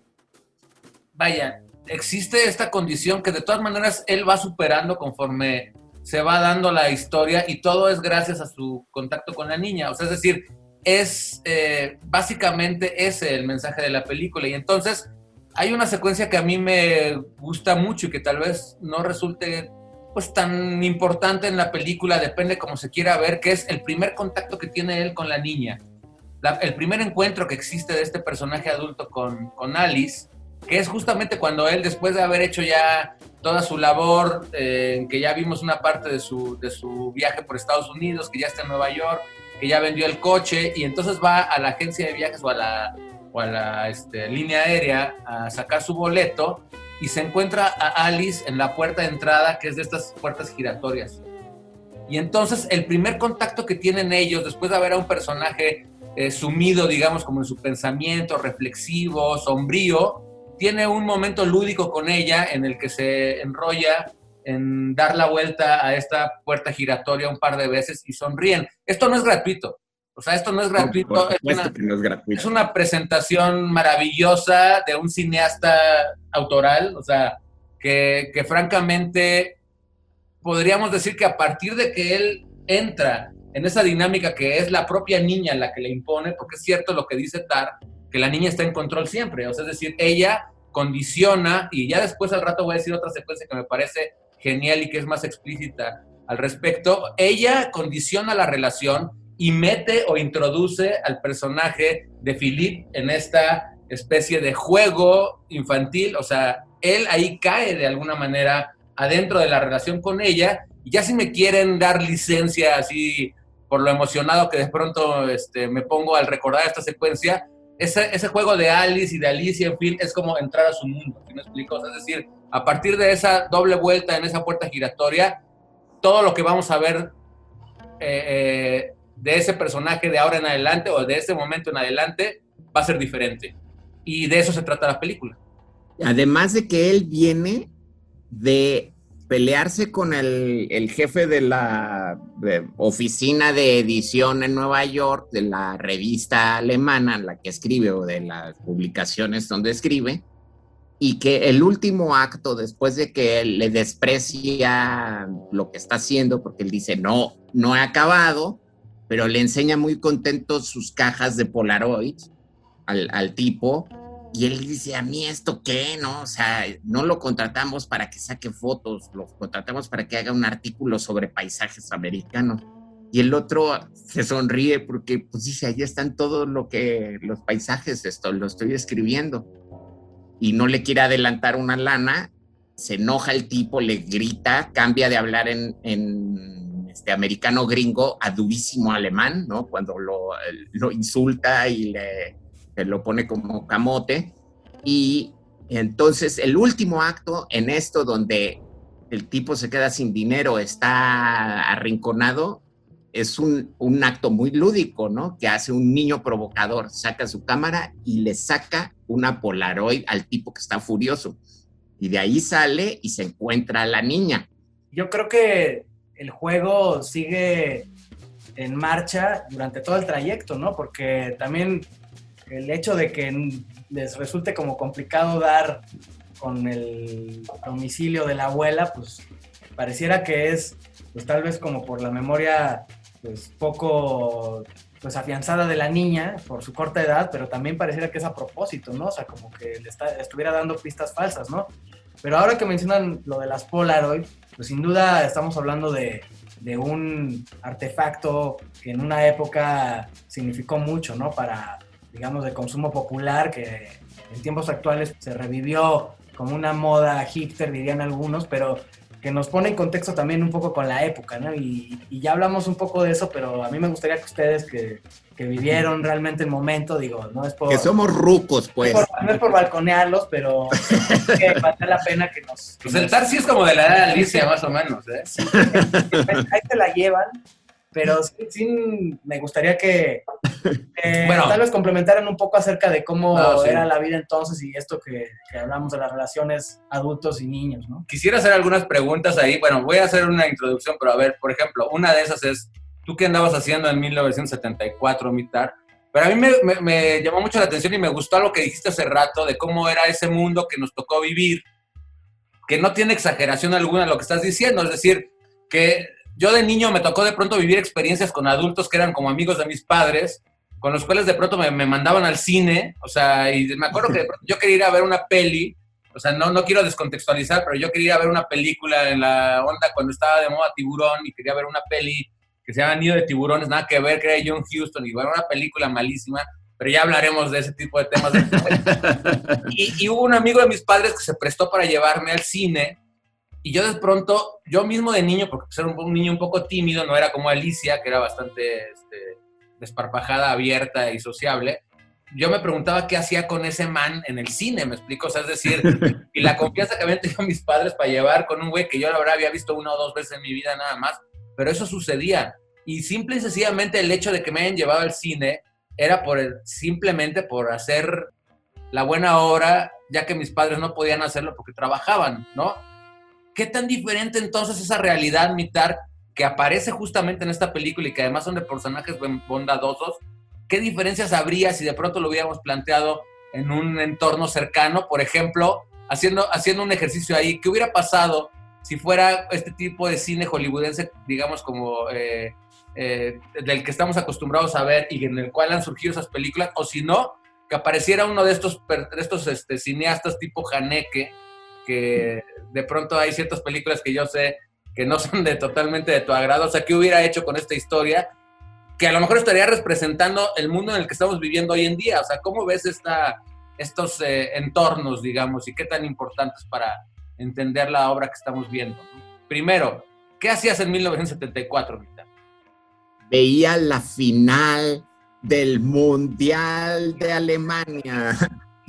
Speaker 4: vaya, existe esta condición que de todas maneras él va superando conforme se va dando la historia y todo es gracias a su contacto con la niña. O sea, es decir, es eh, básicamente ese el mensaje de la película. Y entonces hay una secuencia que a mí me gusta mucho y que tal vez no resulte pues tan importante en la película, depende como se quiera ver, que es el primer contacto que tiene él con la niña. El primer encuentro que existe de este personaje adulto con, con Alice, que es justamente cuando él, después de haber hecho ya toda su labor, eh, que ya vimos una parte de su, de su viaje por Estados Unidos, que ya está en Nueva York, que ya vendió el coche, y entonces va a la agencia de viajes o a la, o a la este, línea aérea a sacar su boleto, y se encuentra a Alice en la puerta de entrada, que es de estas puertas giratorias. Y entonces el primer contacto que tienen ellos, después de ver a un personaje eh, sumido, digamos, como en su pensamiento reflexivo, sombrío, tiene un momento lúdico con ella en el que se enrolla en dar la vuelta a esta puerta giratoria un par de veces y sonríen. Esto no es gratuito. O sea, esto no es gratuito.
Speaker 5: es,
Speaker 4: una,
Speaker 5: que no es gratuito.
Speaker 4: es una presentación maravillosa de un cineasta autoral. O sea, que, que francamente podríamos decir que a partir de que él entra en esa dinámica que es la propia niña la que le impone, porque es cierto lo que dice Tar, que la niña está en control siempre, o sea, es decir, ella condiciona, y ya después al rato voy a decir otra secuencia que me parece genial y que es más explícita al respecto, ella condiciona la relación y mete o introduce al personaje de Philippe en esta especie de juego infantil, o sea, él ahí cae de alguna manera adentro de la relación con ella, ya si me quieren dar licencia así por lo emocionado que de pronto este, me pongo al recordar esta secuencia, ese, ese juego de Alice y de Alicia, en fin, es como entrar a su mundo, ¿sí me explico? Es decir, a partir de esa doble vuelta en esa puerta giratoria, todo lo que vamos a ver eh, eh, de ese personaje de ahora en adelante o de ese momento en adelante va a ser diferente. Y de eso se trata la película.
Speaker 5: Además de que él viene de pelearse con el, el jefe de la de oficina de edición en Nueva York, de la revista alemana, la que escribe, o de las publicaciones donde escribe, y que el último acto, después de que él le desprecia lo que está haciendo, porque él dice, no, no he acabado, pero le enseña muy contento sus cajas de Polaroid al, al tipo, y él dice, a mí esto qué, ¿no? O sea, no lo contratamos para que saque fotos, lo contratamos para que haga un artículo sobre paisajes americanos. Y el otro se sonríe porque, pues dice, ahí están todos lo que, los paisajes, esto lo estoy escribiendo. Y no le quiere adelantar una lana, se enoja el tipo, le grita, cambia de hablar en, en este americano gringo a durísimo alemán, ¿no? Cuando lo, lo insulta y le, lo pone como camote. Y entonces el último acto en esto donde el tipo se queda sin dinero, está arrinconado, es un, un, acto muy lúdico, ¿no? Que hace un niño provocador, saca su cámara y le saca una Polaroid al tipo que está furioso. Y de ahí sale y se encuentra a la niña.
Speaker 3: Yo creo que el juego sigue en marcha durante todo el trayecto, ¿no? Porque también el hecho de que les resulte como complicado dar con el domicilio de la abuela, pues pareciera que es, pues tal vez como por la memoria, pues poco, pues afianzada de la niña por su corta edad, pero también pareciera que es a propósito, ¿no? O sea, como que le, estuviera dando pistas falsas, ¿no? Pero ahora que mencionan lo de las Polaroid, pues sin duda estamos hablando de, de un artefacto que en una época significó mucho, ¿no? Para, digamos, de consumo popular que en tiempos actuales se revivió como una moda hipster, dirían algunos, pero que nos pone en contexto también un poco con la época, ¿no? Y, y ya hablamos un poco de eso, pero a mí me gustaría que ustedes que, que vivieron realmente el momento, digo, no es por...
Speaker 5: Que somos rucos, pues.
Speaker 3: No es por, no es por balconearlos, pero que vale la pena que nos... Que
Speaker 4: Pues el Tar sí es como de la edad de Alicia, más o menos, ¿eh?
Speaker 3: Sí, ahí te la llevan, pero sí, sí me gustaría que, que
Speaker 4: Bueno.
Speaker 3: tal vez complementaran un poco acerca de cómo
Speaker 4: Ah, sí.
Speaker 3: era la vida entonces y esto que, que hablamos de las relaciones adultos y niños, ¿no?
Speaker 4: Quisiera hacer algunas preguntas ahí. Bueno, voy a hacer una introducción, pero a ver, por ejemplo, una de esas es, ¿tú qué andabas haciendo en 1974, Mitar? Pero a mí me, me- me llamó mucho la atención y me gustó lo que dijiste hace rato de cómo era ese mundo que nos tocó vivir, que no tiene exageración alguna lo que estás diciendo. Es decir, que yo de niño me tocó de pronto vivir experiencias con adultos que eran como amigos de mis padres, con los cuales de pronto me, me mandaban al cine, o sea, y me acuerdo que de pronto yo quería ir a ver una peli, o sea, no, no quiero descontextualizar, pero yo quería ir a ver una película en la onda cuando estaba de moda Tiburón y quería ver una peli que se llama Nido de Tiburones, nada que ver, que era John Huston, y era una película malísima, pero ya hablaremos de ese tipo de temas. y hubo un amigo de mis padres que se prestó para llevarme al cine, y yo de pronto, yo mismo de niño, porque pues era un, un niño un poco tímido, no era como Alicia, que era bastante este, desparpajada, abierta y sociable, yo me preguntaba qué hacía con ese man en el cine, me explico, o sea, es decir, y la confianza que habían tenido mis padres para llevar con un güey que yo la verdad había visto una o dos veces en mi vida nada más, pero eso sucedía. Y simple y sencillamente el hecho de que me hayan llevado al cine era por el- simplemente por hacer la buena obra, ya que mis padres no podían hacerlo porque trabajaban, ¿no? ¿Qué tan diferente entonces esa realidad militar que aparece justamente en esta película y que además son de personajes bondadosos? ¿Qué diferencias habría si de pronto lo hubiéramos planteado en un entorno cercano? Por ejemplo, haciendo, haciendo un ejercicio ahí, ¿qué hubiera pasado si fuera este tipo de cine hollywoodense, digamos, como eh, eh, del que estamos acostumbrados a ver y en el cual han surgido esas películas? O si no, que apareciera uno de estos, de estos este, cineastas tipo Haneke, que de pronto hay ciertas películas que yo sé que no son de totalmente de tu agrado. O sea, ¿qué hubiera hecho con esta historia? Que a lo mejor estaría representando el mundo en el que estamos viviendo hoy en día. O sea, ¿cómo ves esta, estos eh, entornos, digamos, y qué tan importantes para entender la obra que estamos viendo? Primero, ¿qué hacías en 1974, Mita?
Speaker 5: Veía la final del Mundial de Alemania,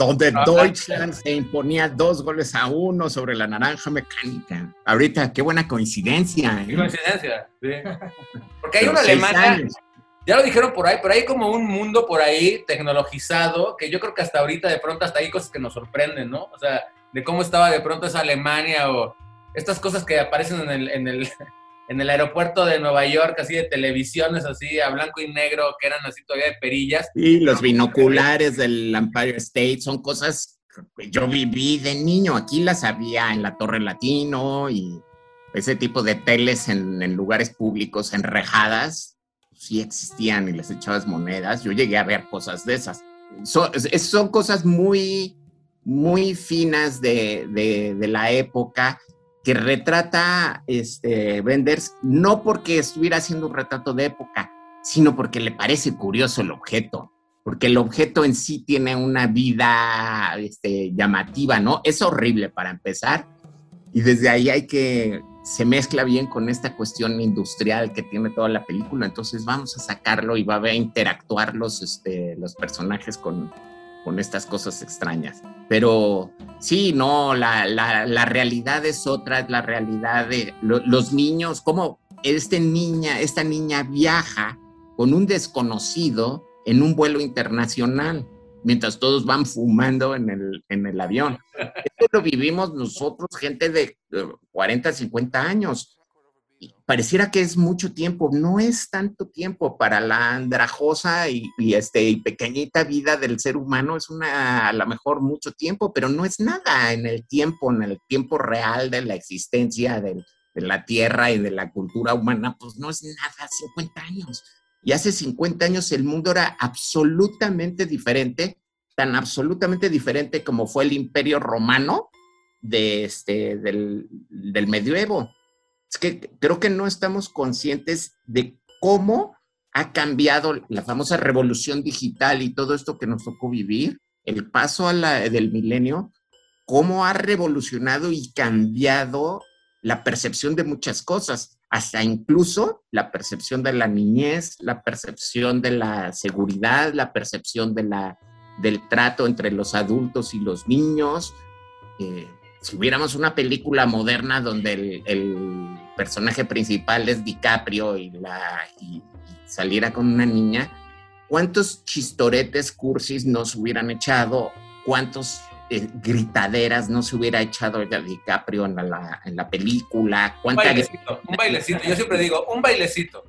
Speaker 5: donde Deutschland se imponía dos goles a uno sobre la naranja mecánica. Ahorita, qué buena coincidencia.
Speaker 4: Qué
Speaker 5: ¿eh?
Speaker 4: coincidencia, sí. Porque hay
Speaker 5: Pero
Speaker 4: una Alemania,
Speaker 5: años.
Speaker 4: ya lo dijeron por ahí, pero hay como un mundo por ahí tecnologizado que yo creo que hasta ahorita de pronto hasta hay cosas que nos sorprenden, ¿no? O sea, de cómo estaba de pronto esa Alemania o estas cosas que aparecen en el, en el, en el aeropuerto de Nueva York, así de televisiones, así a blanco y negro, que eran así todavía de perillas.
Speaker 5: Y los binoculares del Empire State son cosas que yo viví de niño. Aquí las había en la Torre Latino y ese tipo de teles en, en lugares públicos enrejadas. Sí existían y les echabas monedas. Yo llegué a ver cosas de esas. Son, son cosas muy, muy finas de, de- de la época que retrata este, Benders no porque estuviera haciendo un retrato de época, sino porque le parece curioso el objeto, porque el objeto en sí tiene una vida este, llamativa, ¿no? Es horrible para empezar, y desde ahí hay que, se mezcla bien con esta cuestión industrial que tiene toda la película, entonces vamos a sacarlo y va a interactuar los, este, los personajes con, con estas cosas extrañas. Pero sí, no, la, la, la realidad es otra, es la realidad de lo- los niños, cómo este niña, esta niña viaja con un desconocido en un vuelo internacional, mientras todos van fumando en el, en el avión. Esto lo vivimos nosotros, gente de eh, 40, 50 años. Pareciera que es mucho tiempo, no es tanto tiempo para la andrajosa y, este, y pequeñita vida del ser humano, es una, a lo mejor mucho tiempo, pero no es nada en el tiempo, en el tiempo real de la existencia de la tierra y de la cultura humana, pues no es nada, 50 años. Y hace 50 años el mundo era absolutamente diferente, tan absolutamente diferente como fue el imperio romano de este, del, del medioevo. Es que creo que no estamos conscientes de cómo ha cambiado la famosa revolución digital y todo esto que nos tocó vivir, el paso a del milenio, cómo ha revolucionado y cambiado la percepción de muchas cosas, hasta incluso la percepción de la niñez, la percepción de la seguridad, la percepción del trato entre los adultos y los niños. Eh, si hubiéramos una película moderna donde el, el personaje principal es DiCaprio y, la, y, y saliera con una niña, ¿cuántos chistoretes cursis nos hubieran echado? ¿Cuántos eh, gritaderas no se hubiera echado ya DiCaprio en la, en la película?
Speaker 4: Un
Speaker 5: ¿Cuánta
Speaker 4: bailecito, un bailecito. Yo siempre digo, un bailecito.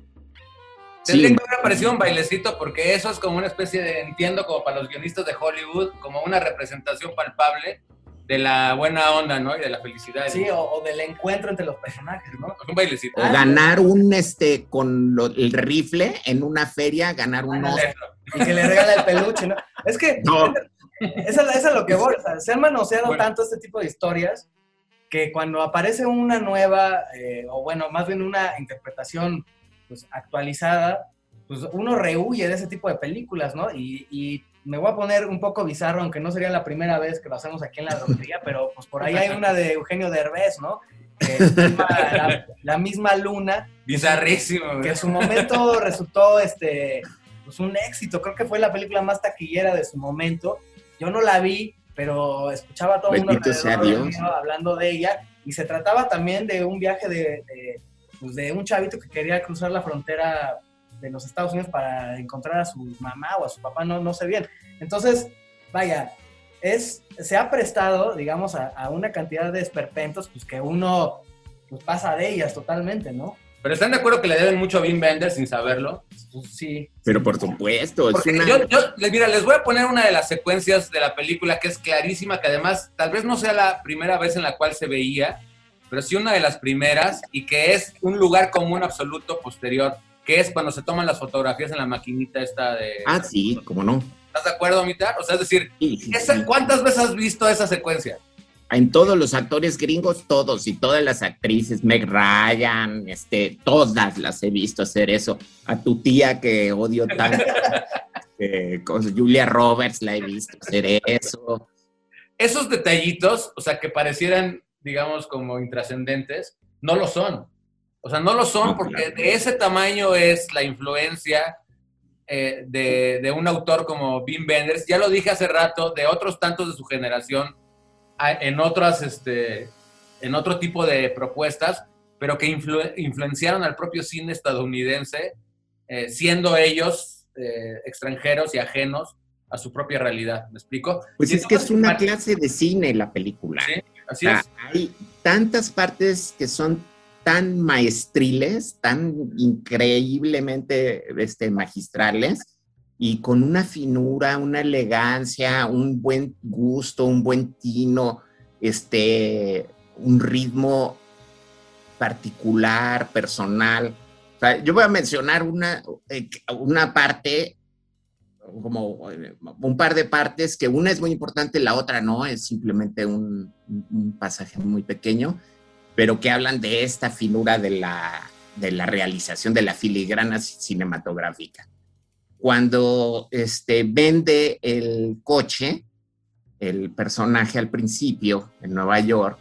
Speaker 5: Sí.
Speaker 4: Tendría que haber aparecido un bailecito porque eso es como una especie de, entiendo, como para los guionistas de Hollywood, como una representación palpable de la buena onda, ¿no? Y de la felicidad.
Speaker 3: Sí, o, o del encuentro entre los personajes, ¿no?
Speaker 4: Un bailecito.
Speaker 5: o ganar un este con lo- el rifle en una feria, ganar un oso.
Speaker 3: Y que le regala el peluche, ¿no? Es que
Speaker 5: No.
Speaker 3: esa, esa es lo que voy. o sea, se han manoseado
Speaker 4: Bueno.
Speaker 3: tanto este tipo de historias que cuando aparece una nueva, eh, o bueno, más bien una interpretación pues, actualizada, pues uno rehuye de ese tipo de películas, ¿no? Y, y me voy a poner un poco bizarro, aunque no sería la primera vez que lo hacemos aquí en la droguería, pero pues por ahí hay una de Eugenio Derbez, ¿no? Que se llama la, la misma luna,
Speaker 4: Bizarrísimo.
Speaker 3: que en su momento resultó este pues un éxito, creo que fue la película más taquillera de su momento. Yo no la vi, pero escuchaba a todo el mundo hablando de ella y se trataba también de un viaje de, de, pues, de un chavito que quería cruzar la frontera de los Estados Unidos para encontrar a su mamá o a su papá, no, no sé bien. Entonces, vaya, es, se ha prestado, digamos, a, a una cantidad de esperpentos pues, que uno pues, pasa de ellas totalmente, ¿no?
Speaker 4: Pero están de acuerdo que le deben mucho a Vin Benders sin saberlo.
Speaker 3: Pues, sí.
Speaker 5: Pero por supuesto, es una...
Speaker 4: yo, yo, les- mira, les voy a poner una de las secuencias de la película que es clarísima, que además tal vez no sea la primera vez en la cual se veía, pero sí una de las primeras y que es un lugar común absoluto posterior, que es cuando se toman las fotografías en la maquinita esta de...
Speaker 5: Ah, sí, cómo no.
Speaker 4: ¿Estás de acuerdo, Mitar? O sea, es decir,
Speaker 5: Sí, sí,
Speaker 4: esa-
Speaker 5: sí.
Speaker 4: ¿cuántas veces has visto esa secuencia?
Speaker 5: En todos los actores gringos, todos y todas las actrices, Meg Ryan, este, todas las he visto hacer eso. A tu tía que odio tanto, con Julia Roberts la he visto hacer eso.
Speaker 4: Esos detallitos, o sea, que parecieran, digamos, como intrascendentes, no lo son. O sea, no lo son porque de ese tamaño es la influencia eh, de, de un autor como Wim Wenders. Ya lo dije hace rato, de otros tantos de su generación, en otras, este, en otro tipo de propuestas, pero que influ- influenciaron al propio cine estadounidense, eh, siendo ellos eh, extranjeros y ajenos a su propia realidad. ¿Me explico?
Speaker 5: Pues es que es una clase de cine la película.
Speaker 4: Sí, Así
Speaker 5: O sea,
Speaker 4: es.
Speaker 5: hay tantas partes que son tan maestriles, tan increíblemente este, magistrales y con una finura, una elegancia, un buen gusto, un buen tino, este, un ritmo particular, personal. Yo voy a mencionar una, eh, una parte como eh, un par de partes, que una es muy importante, la otra no, es simplemente un pasaje muy pequeño, pero que hablan de esta finura de la, de la realización de la filigrana cinematográfica. Cuando este, vende el coche, el personaje al principio en Nueva York,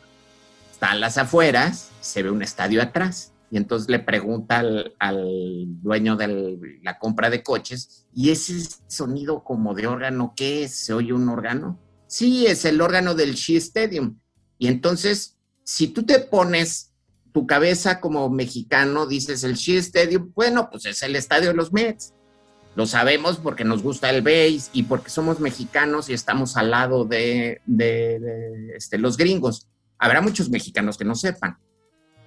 Speaker 5: está a las afueras, se ve un estadio atrás. Y entonces le pregunta al, al dueño de la compra de coches, ¿y ese sonido como de órgano qué es? ¿Se oye un órgano? Sí, es el órgano del Shea Stadium. Y entonces, si tú te pones tu cabeza como mexicano, dices el Shea Stadium, bueno, pues es el estadio de los Mets. Lo sabemos porque nos gusta el base y porque somos mexicanos y estamos al lado de, este, los gringos. Habrá muchos mexicanos que no sepan,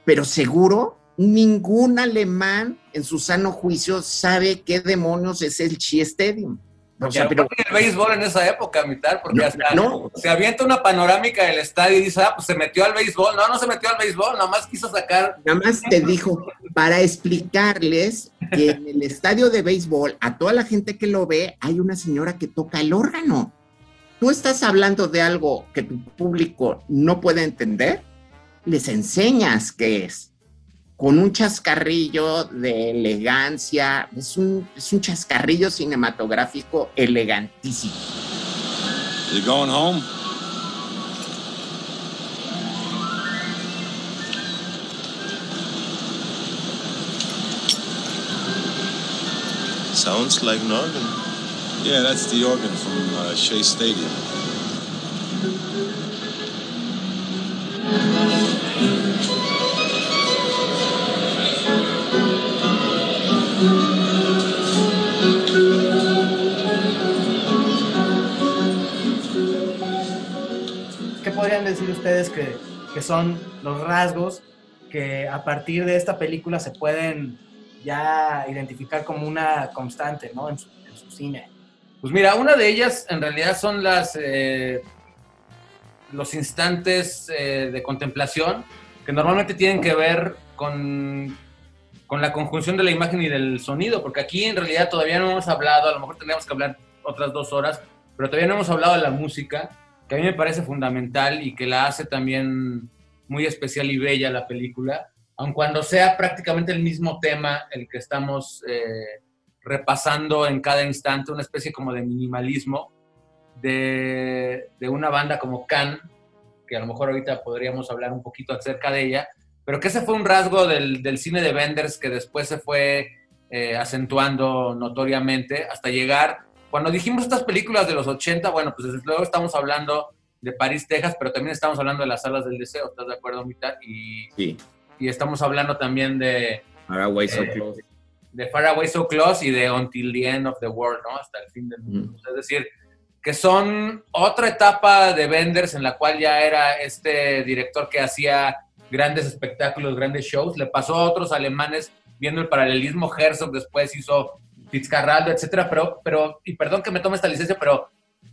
Speaker 5: pero seguro ningún alemán en su sano juicio sabe qué demonios es el Shea Stadium. O sea, pero
Speaker 4: el béisbol en esa época, mitad, porque
Speaker 5: No,
Speaker 4: hasta
Speaker 5: no.
Speaker 4: se avienta una panorámica del estadio y dice, ah, pues se metió al béisbol. No, no se metió al béisbol, nomás quiso sacar.
Speaker 5: nada más te dijo para explicarles que en el estadio de béisbol, a toda la gente que lo ve, hay una señora que toca el órgano. Tú estás hablando de algo que tu público no puede entender, les enseñas qué es. Con un chascarrillo de elegancia, es un, es un chascarrillo cinematográfico elegantísimo.
Speaker 7: You going home?
Speaker 1: Sounds like an organ.
Speaker 7: Yeah, that's the organ from uh, Shea Stadium.
Speaker 3: Podrían decir ustedes que, que son los rasgos que a partir de esta película se pueden ya identificar como una constante ¿no? en, su, cine?
Speaker 4: Pues mira, una de ellas en realidad son las eh, los instantes eh, de contemplación que normalmente tienen que ver con, con la conjunción de la imagen y del sonido, porque aquí en realidad todavía no hemos hablado, a lo mejor tendríamos que hablar otras dos horas, pero todavía no hemos hablado de la música, que a mí me parece fundamental y que la hace también muy especial y bella la película, aun cuando sea prácticamente el mismo tema el que estamos eh, repasando en cada instante, una especie como de minimalismo de, de una banda como Can, que a lo mejor ahorita podríamos hablar un poquito acerca de ella, pero que ese fue un rasgo del, cine de Benders que después se fue eh, acentuando notoriamente hasta llegar, cuando dijimos estas películas de los 80, bueno, pues desde luego estamos hablando de París, Texas, pero también estamos hablando de las salas del deseo, ¿estás de acuerdo, Mita? Y,
Speaker 5: Sí,
Speaker 4: y estamos hablando también de,
Speaker 5: ahora Way So
Speaker 4: Eh,
Speaker 5: Close.
Speaker 4: de Far Away So Close y de Until the End of the World, ¿no? Hasta el fin del mundo. Es decir, que son otra etapa de Benders en la cual ya era este director que hacía grandes espectáculos, grandes shows. Le pasó a otros alemanes viendo el paralelismo. Herzog después hizo Fitzcarraldo, etcétera. Pero, pero, y perdón que me tome esta licencia, pero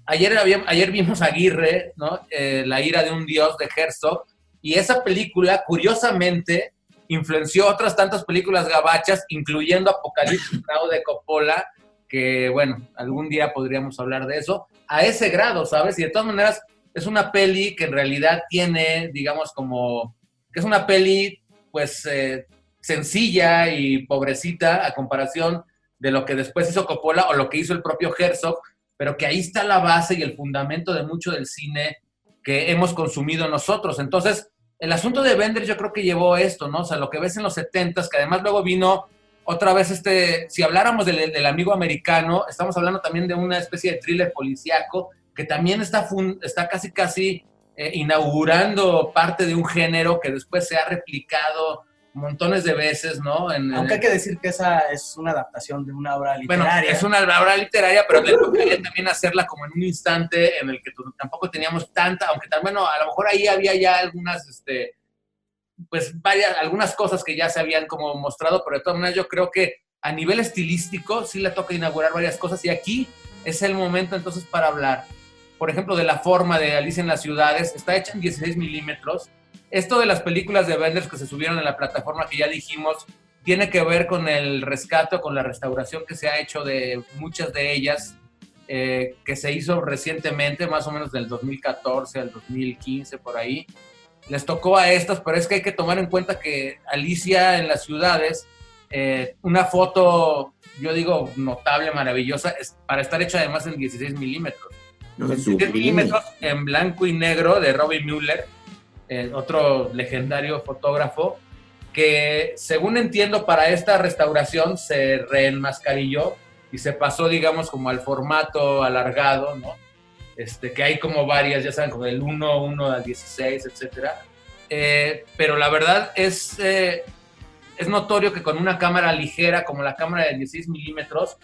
Speaker 4: ayer, ayer vimos Aguirre, ¿no? Eh, la ira de un dios de Herzog. Y esa película, curiosamente, influenció otras tantas películas gabachas, incluyendo Apocalipsis Now de Coppola, que bueno, algún día podríamos hablar de eso, a ese grado, ¿sabes? Y de todas maneras, es una peli que en realidad tiene, digamos, como, que es una peli, pues, eh, sencilla y pobrecita a comparación de lo que después hizo Coppola o lo que hizo el propio Herzog, pero que ahí está la base y el fundamento de mucho del cine que hemos consumido nosotros. Entonces, el asunto de Bender yo creo que llevó esto, ¿no? O sea, lo que ves en los 70s, que además luego vino otra vez este, si habláramos del, amigo americano, estamos hablando también de una especie de thriller policíaco que también está, está casi casi eh, inaugurando parte de un género que después se ha replicado montones de veces, ¿no?
Speaker 3: Aunque hay que decir que esa es una adaptación de una obra literaria.
Speaker 4: Bueno, es una obra literaria, pero quería también hacerla como en un instante en el que tampoco teníamos tanta, aunque también a lo mejor ahí había ya algunas, este, pues varias, algunas cosas que ya se habían como mostrado, pero de todas maneras yo creo que a nivel estilístico sí le toca inaugurar varias cosas y aquí es el momento entonces para hablar, por ejemplo, de la forma de Alicia en las ciudades, está hecha en 16 milímetros. Esto de las películas de Benders que se subieron en la plataforma que ya dijimos, tiene que ver con el rescate, con la restauración que se ha hecho de muchas de ellas, eh, que se hizo recientemente, más o menos del 2014 al 2015, por ahí. Les tocó a estas, pero es que hay que tomar en cuenta que Alicia en las ciudades, eh, una foto, yo digo, notable, maravillosa, es para estar hecha además en 16 milímetros. 16 milímetros en blanco y negro de Robbie Mueller, otro legendario fotógrafo, que según entiendo para esta restauración se reenmascarilló y se pasó, digamos, como al formato alargado, ¿no? Este, que hay como varias, ya saben, como el 1, 1 al 16, etcétera. Eh, pero la verdad es, eh, es notorio que con una cámara ligera como la cámara de 16 milímetros,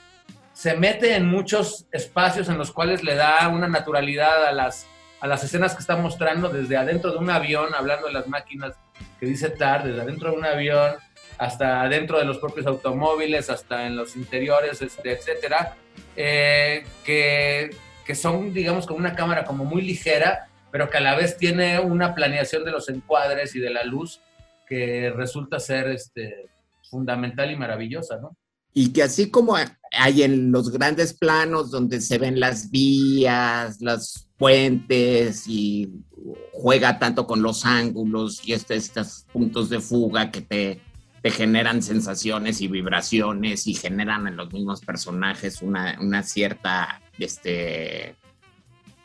Speaker 4: se mete en muchos espacios en los cuales le da una naturalidad a las, a las escenas que está mostrando, desde adentro de un avión, hablando de las máquinas que dice TAR, desde adentro de un avión hasta adentro de los propios automóviles, hasta en los interiores, este, etcétera, eh, que que son, digamos, con una cámara como muy ligera, pero que a la vez tiene una planeación de los encuadres y de la luz que resulta ser este, fundamental y maravillosa, ¿no?
Speaker 5: Y que así como hay en los grandes planos donde se ven las vías, las puentes y juega tanto con los ángulos y este, estos puntos de fuga que te, generan sensaciones y vibraciones y generan en los mismos personajes una, una cierta este,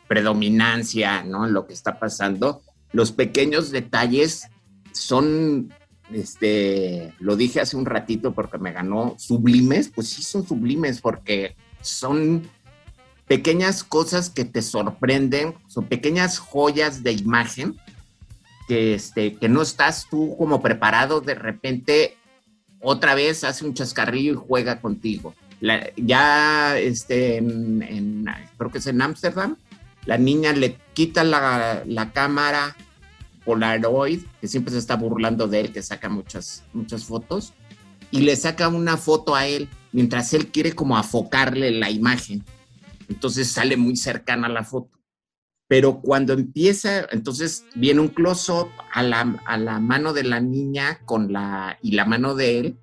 Speaker 5: predominancia ¿no? en lo que está pasando. Los pequeños detalles son, este, lo dije hace un ratito porque me ganó, sublimes, pues sí son sublimes porque son pequeñas cosas que te sorprenden, son pequeñas joyas de imagen que, este, que no estás tú como preparado, de repente otra vez hace un chascarrillo y juega contigo ya este, en, creo que es en Ámsterdam, la niña le quita la, la, cámara Polaroid, que siempre se está burlando de él, que saca muchas, muchas fotos, y le saca una foto a él, mientras él quiere como afocarle la imagen. Entonces sale muy cercana la foto. Pero cuando empieza, entonces viene un close-up a la, a la mano de la niña con la, y la mano de él,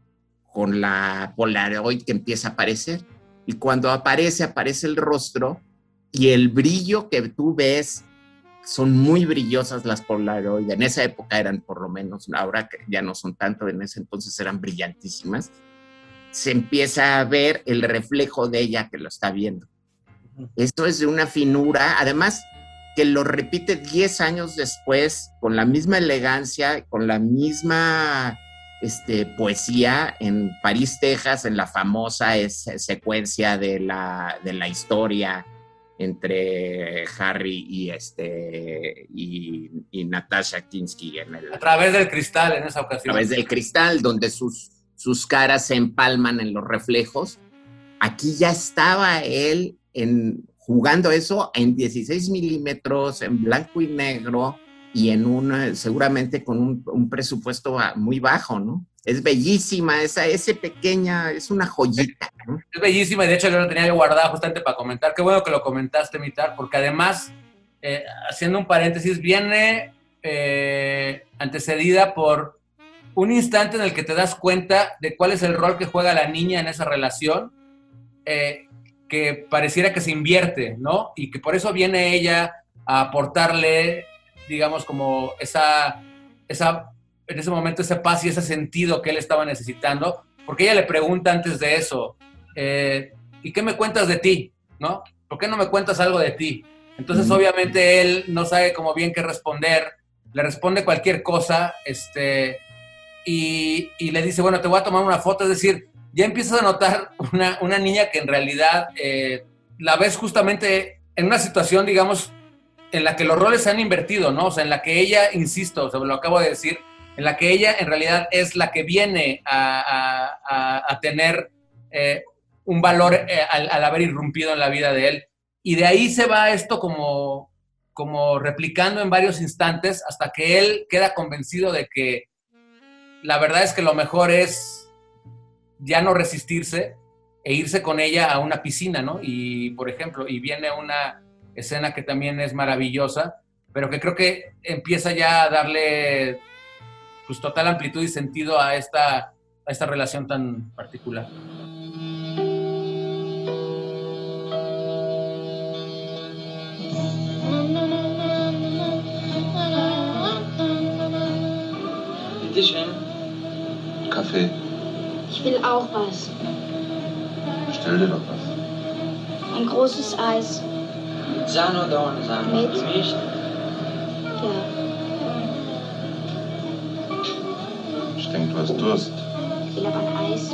Speaker 5: con la Polaroid que empieza a aparecer. Y cuando aparece, aparece el rostro y el brillo que tú ves, son muy brillosas las Polaroid. En esa época eran por lo menos, ahora que ya no son tanto, en ese entonces eran brillantísimas. Se empieza a ver el reflejo de ella que lo está viendo. Esto es de una finura, además que lo repite 10 años después con la misma elegancia, con la misma este, poesía en París, Texas, en la famosa secuencia de la, de la historia entre Harry y este y, Natasha Kinsky en
Speaker 4: a través del cristal en esa ocasión.
Speaker 5: A través del cristal donde sus sus caras se empalman en los reflejos. Aquí ya estaba él en, jugando eso en 16 milímetros, en blanco y negro y en un, seguramente con un, un presupuesto muy bajo, ¿no? Es bellísima, esa, ese pequeña, es una joyita. ¿no?
Speaker 4: Es bellísima y de hecho yo lo tenía yo guardado justamente para comentar. Qué bueno que lo comentaste, Mitar, porque además, eh, haciendo un paréntesis, viene eh, antecedida por un instante en el que te das cuenta de cuál es el rol que juega la niña en esa relación, eh, que pareciera que se invierte, ¿no? Y que por eso viene ella a aportarle, digamos, como esa, esa en ese momento ese paz y ese sentido que él estaba necesitando, porque ella le pregunta antes de eso, eh, ¿y qué me cuentas de ti? ¿No? ¿Por qué no me cuentas algo de ti? Entonces, obviamente, él no sabe cómo bien qué responder, le responde cualquier cosa, este, y, y, le dice, bueno, te voy a tomar una foto, es decir, ya empiezas a notar una, una niña que en realidad eh, la ves justamente en una situación, digamos, en la que los roles se han invertido, ¿no? O sea, en la que ella, insisto, o sea, lo acabo de decir, en la que ella en realidad es la que viene a, a, tener eh, un valor eh, al, al, haber irrumpido en la vida de él. Y de ahí se va esto como, como replicando en varios instantes hasta que él queda convencido de que la verdad es que lo mejor es ya no resistirse e irse con ella a una piscina, ¿no? Y, por ejemplo, y viene una escena que también es maravillosa, pero que creo que empieza ya a darle pues total amplitud y sentido a esta, a esta relación tan particular.
Speaker 1: Kaffee.
Speaker 2: Ich will auch was.
Speaker 1: Stell dir doch was.
Speaker 2: Ein großes Eis.
Speaker 6: Sahne oder ohne Sahne?
Speaker 2: Mit.
Speaker 6: Gemischt?
Speaker 2: Ja.
Speaker 1: Ich denke, du hast Durst.
Speaker 2: Ich will aber ein Eis.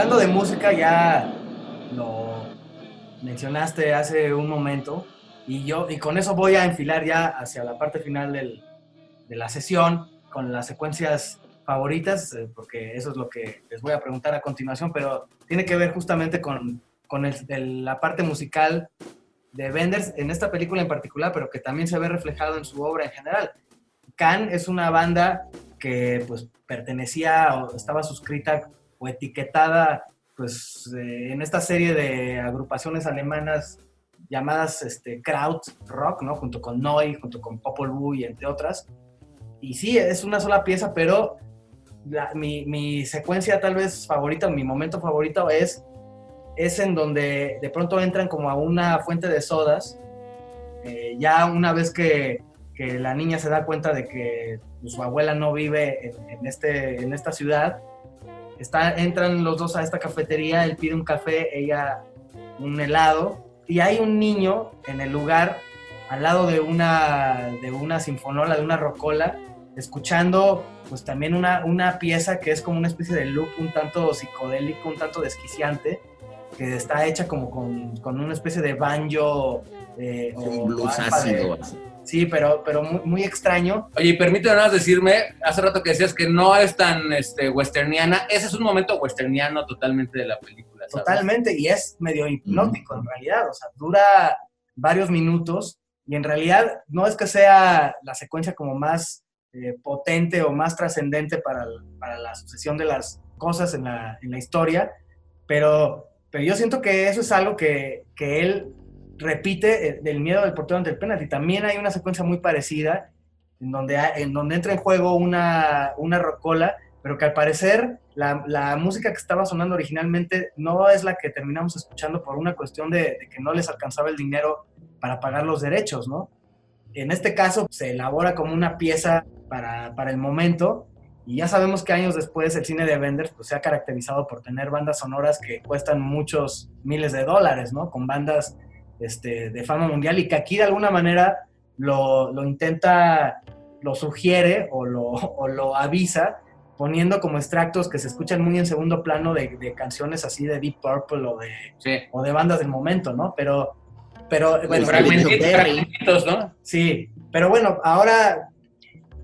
Speaker 3: Hablando de música, ya lo mencionaste hace un momento, y yo, y con eso voy a enfilar ya hacia la parte final del- de la sesión, con las secuencias favoritas, eh, porque eso es lo que les voy a preguntar a continuación, pero tiene que ver justamente con, con el- el- la parte musical de Benders en esta película en particular, pero que también se ve reflejado en su obra en general. Can es una banda que pues pertenecía o estaba suscrita o etiquetada pues eh, en esta serie de agrupaciones alemanas llamadas este, Kraut Rock, ¿no? Junto con Neu, junto con Popol Vuh y entre otras. Y sí, es una sola pieza, pero mi, mi secuencia tal vez favorita, mi momento favorito es, es en donde de pronto entran como a una fuente de sodas, eh, ya una vez que, que la niña se da cuenta de que pues, su abuela no vive en este, en esta ciudad, está, entran los dos a esta cafetería, él pide un café, ella un helado, y hay un niño en el lugar al lado de una, de una sinfonola, de una rocola, escuchando pues también una, una pieza que es como una especie de loop un tanto psicodélico, un tanto desquiciante, que está hecha como con, con una especie de banjo. eh, o
Speaker 5: Un blues
Speaker 3: de-
Speaker 5: ácido. así.
Speaker 3: Sí, pero, pero muy, muy extraño.
Speaker 4: Oye, y permíteme nada más decirme, hace rato que decías que no es tan este, westerniana, ese es un momento westerniano totalmente de la película. ¿sabes?
Speaker 3: Totalmente, y es medio hipnótico en realidad, o sea, dura varios minutos y en realidad no es que sea la secuencia como más eh, potente o más trascendente para, para la sucesión de las cosas en la, en la historia, pero, pero yo siento que eso es algo que, que él repite eh, del miedo del portero ante el penalti. También hay una secuencia muy parecida en donde, hay- en donde entra en juego una, una rocola, pero que al parecer la, la música que estaba sonando originalmente no es la que terminamos escuchando por una cuestión de, de que no les alcanzaba el dinero para pagar los derechos, ¿no? en este caso se elabora como una pieza para, para el momento y ya sabemos que años después el cine de Wenders pues, se ha caracterizado por tener bandas sonoras que cuestan muchos miles de dólares, ¿no? Con bandas este, de fama mundial y que aquí de alguna manera lo, lo intenta, lo sugiere o lo, o lo, avisa poniendo como extractos que se escuchan muy en segundo plano de, de canciones así de Deep Purple o de,
Speaker 4: Sí.
Speaker 3: o de bandas del momento, ¿no? Pero, pero bueno,
Speaker 4: Fragmentitos, fragmentitos, ¿no?
Speaker 3: Sí, pero bueno, ahora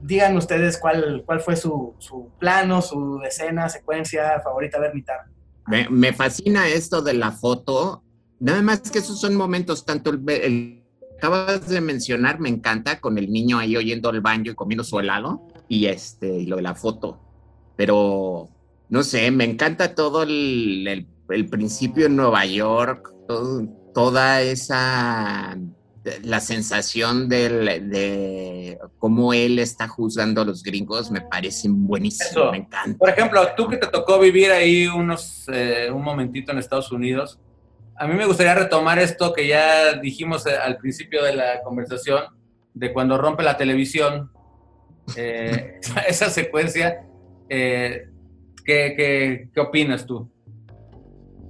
Speaker 3: digan ustedes cuál, cuál fue su, su plano, su escena, secuencia favorita. A ver, Mitar.
Speaker 5: Me, me fascina esto de la foto. Nada más que esos son momentos, tanto el, el acabas de mencionar, me encanta, con el niño ahí oyendo el banjo y comiendo su helado, y este, y lo de la foto. Pero, no sé, me encanta todo el, el, el principio en Nueva York, todo- toda esa, la sensación del, de cómo él está juzgando a los gringos, me parece buenísimo,
Speaker 4: Eso.
Speaker 5: me encanta.
Speaker 4: Por ejemplo, tú que te tocó vivir ahí unos, eh, un momentito en Estados Unidos, a mí me gustaría retomar esto que ya dijimos eh, al principio de la conversación, de cuando rompe la televisión, eh, esa secuencia. eh, ¿qué, qué, qué opinas tú?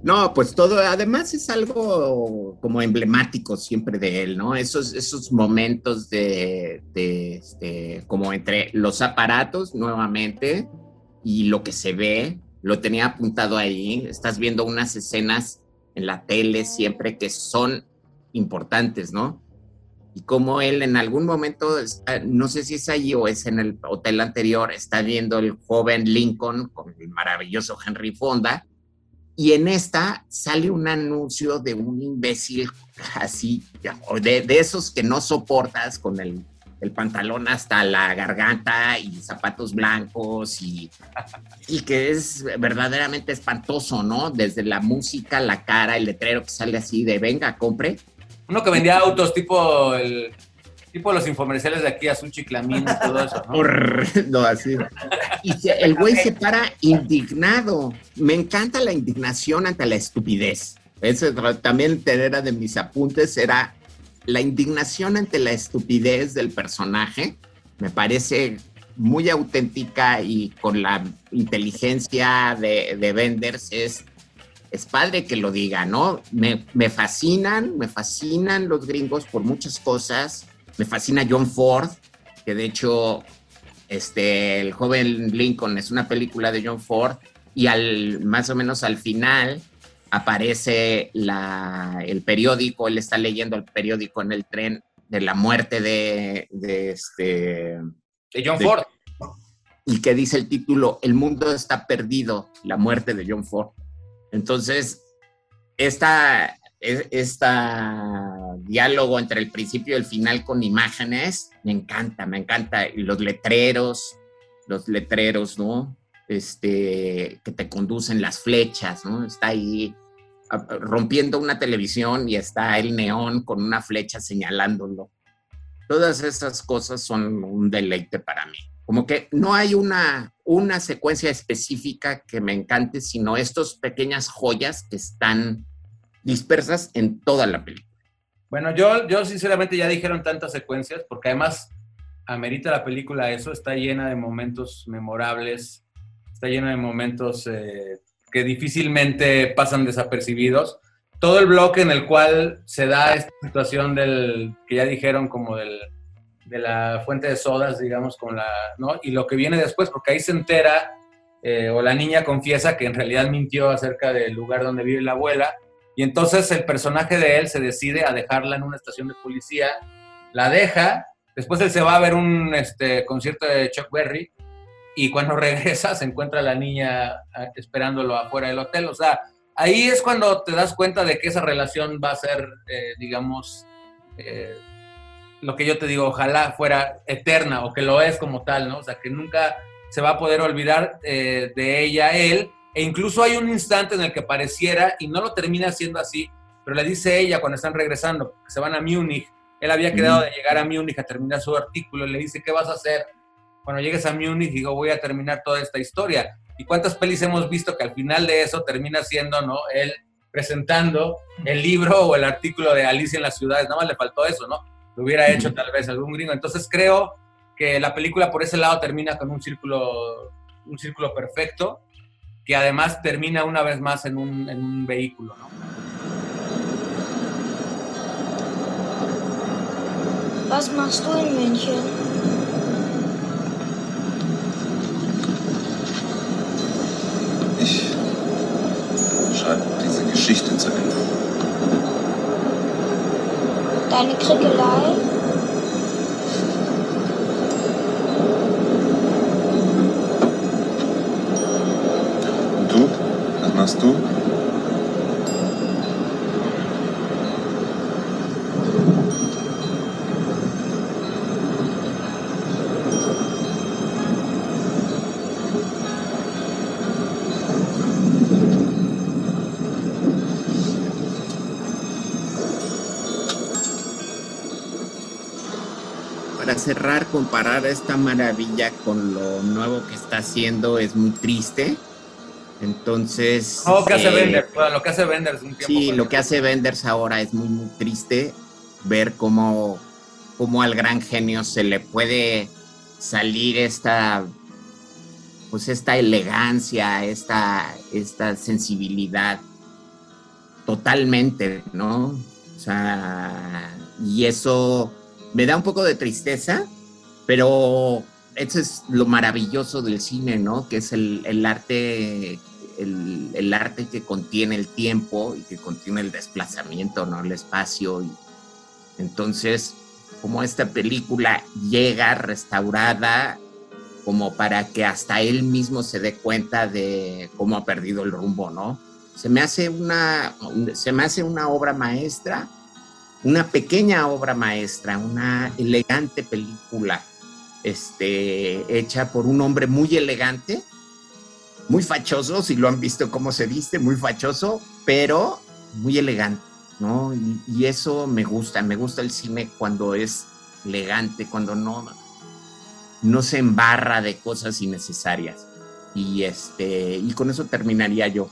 Speaker 5: No, pues todo, además es algo como emblemático siempre de él, ¿no? Esos, esos momentos de, de, este, como entre los aparatos nuevamente y lo que se ve, lo tenía apuntado ahí, estás viendo unas escenas en la tele siempre que son importantes, ¿no? Y como él en algún momento, está- no sé si es ahí o es en el hotel anterior, está viendo el joven Lincoln con el maravilloso Henry Fonda, y en esta sale un anuncio de un imbécil así, de, de esos que no soportas con el, el pantalón hasta la garganta y zapatos blancos y, y que es verdaderamente espantoso, ¿no? Desde la música, la cara, el letrero que sale así de venga, compre.
Speaker 4: Uno que vendía autos tipo el tipo los infomerciales de aquí a un chiclamín y todo eso, ¿no?
Speaker 5: No, así. Y el güey se para indignado. Me encanta la indignación ante la estupidez. Eso también era de mis apuntes, era la indignación ante la estupidez del personaje. Me parece muy auténtica y con la inteligencia de, de Benders es, es padre que lo diga, ¿no? Me, me fascinan, me fascinan los gringos por muchas cosas. Me fascina John Ford, que de hecho este, el joven Lincoln es una película de John Ford y al más o menos al final aparece la, el periódico, él está leyendo el periódico en el tren de la muerte de, de este
Speaker 4: De John
Speaker 5: de-
Speaker 4: Ford.
Speaker 5: y que dice el título El mundo está perdido, la muerte de John Ford. Entonces, esta, es- esta diálogo entre el principio y el final con imágenes, me encanta, me encanta. Y los letreros, los letreros, ¿no? Este, que te conducen las flechas, ¿no? Está ahí rompiendo una televisión y está el neón con una flecha señalándolo. Todas esas cosas son un deleite para mí. Como que no hay una, una secuencia específica que me encante, sino estas pequeñas joyas que están dispersas en toda la película.
Speaker 4: Bueno, yo, yo sinceramente ya dijeron tantas secuencias, porque además amerita la película eso, está llena de momentos memorables, está llena de momentos eh, que difícilmente pasan desapercibidos. Todo el bloque en el cual se da esta situación del, que ya dijeron, como del, de la fuente de sodas, digamos, con la, ¿no? Y lo que viene después, porque ahí se entera, eh, o la niña confiesa que en realidad mintió acerca del lugar donde vive la abuela, y entonces el personaje de él se decide a dejarla en una estación de policía, la deja, después él se va a ver un este, concierto de Chuck Berry y cuando regresa se encuentra la niña ah, esperándolo afuera del hotel. O sea, ahí es cuando te das cuenta de que esa relación va a ser, eh, digamos, eh, lo que yo te digo, ojalá fuera eterna o que lo es como tal, ¿no? O sea, que nunca se va a poder olvidar eh, de ella él e incluso hay un instante en el que pareciera, y no lo termina siendo así, pero le dice ella cuando están regresando, que se van a Múnich, él había quedado de llegar a Múnich a terminar su artículo, y le dice, ¿qué vas a hacer? Cuando llegues a Múnich, digo, voy a terminar toda esta historia. ¿Y cuántas pelis hemos visto que al final de eso termina siendo, ¿no? Él presentando el libro o el artículo de Alicia en las ciudades, nada más le faltó eso, ¿no? lo hubiera hecho tal vez algún gringo. Entonces creo que la película por ese lado termina con un círculo, un círculo perfecto, que además termina una vez más en un, en un vehículo, ¿no?
Speaker 2: Was machst du in München?
Speaker 1: Geschichte zu Ende.
Speaker 2: Deine Krickelei?
Speaker 1: Und du? Was machst du?
Speaker 5: Cerrar, comparar esta maravilla con lo nuevo que está haciendo es muy triste. Entonces.
Speaker 4: Lo que hace
Speaker 5: eh,
Speaker 4: Benders, bueno, lo que hace Benders un tiempo.
Speaker 5: Sí, lo que hace Benders ahora es muy, muy triste ver cómo, cómo al gran genio se le puede salir esta, pues esta elegancia, esta, esta sensibilidad totalmente, ¿no? O sea, y eso me da un poco de tristeza, pero eso es lo maravilloso del cine, ¿no? Que es el, arte, el arte que contiene el tiempo y que contiene el desplazamiento, ¿no? El espacio. Y, entonces, como esta película llega restaurada como para que hasta él mismo se dé cuenta de cómo ha perdido el rumbo, ¿no? Se me hace una, se me hace una obra maestra, una pequeña obra maestra, una elegante película, este, hecha por un hombre muy elegante, muy fachoso, si lo han visto cómo se viste, muy fachoso, pero muy elegante, ¿no? Y, eso me gusta, me gusta el cine cuando es elegante, cuando no, no se embarra de cosas innecesarias. Y, este, y con eso terminaría yo.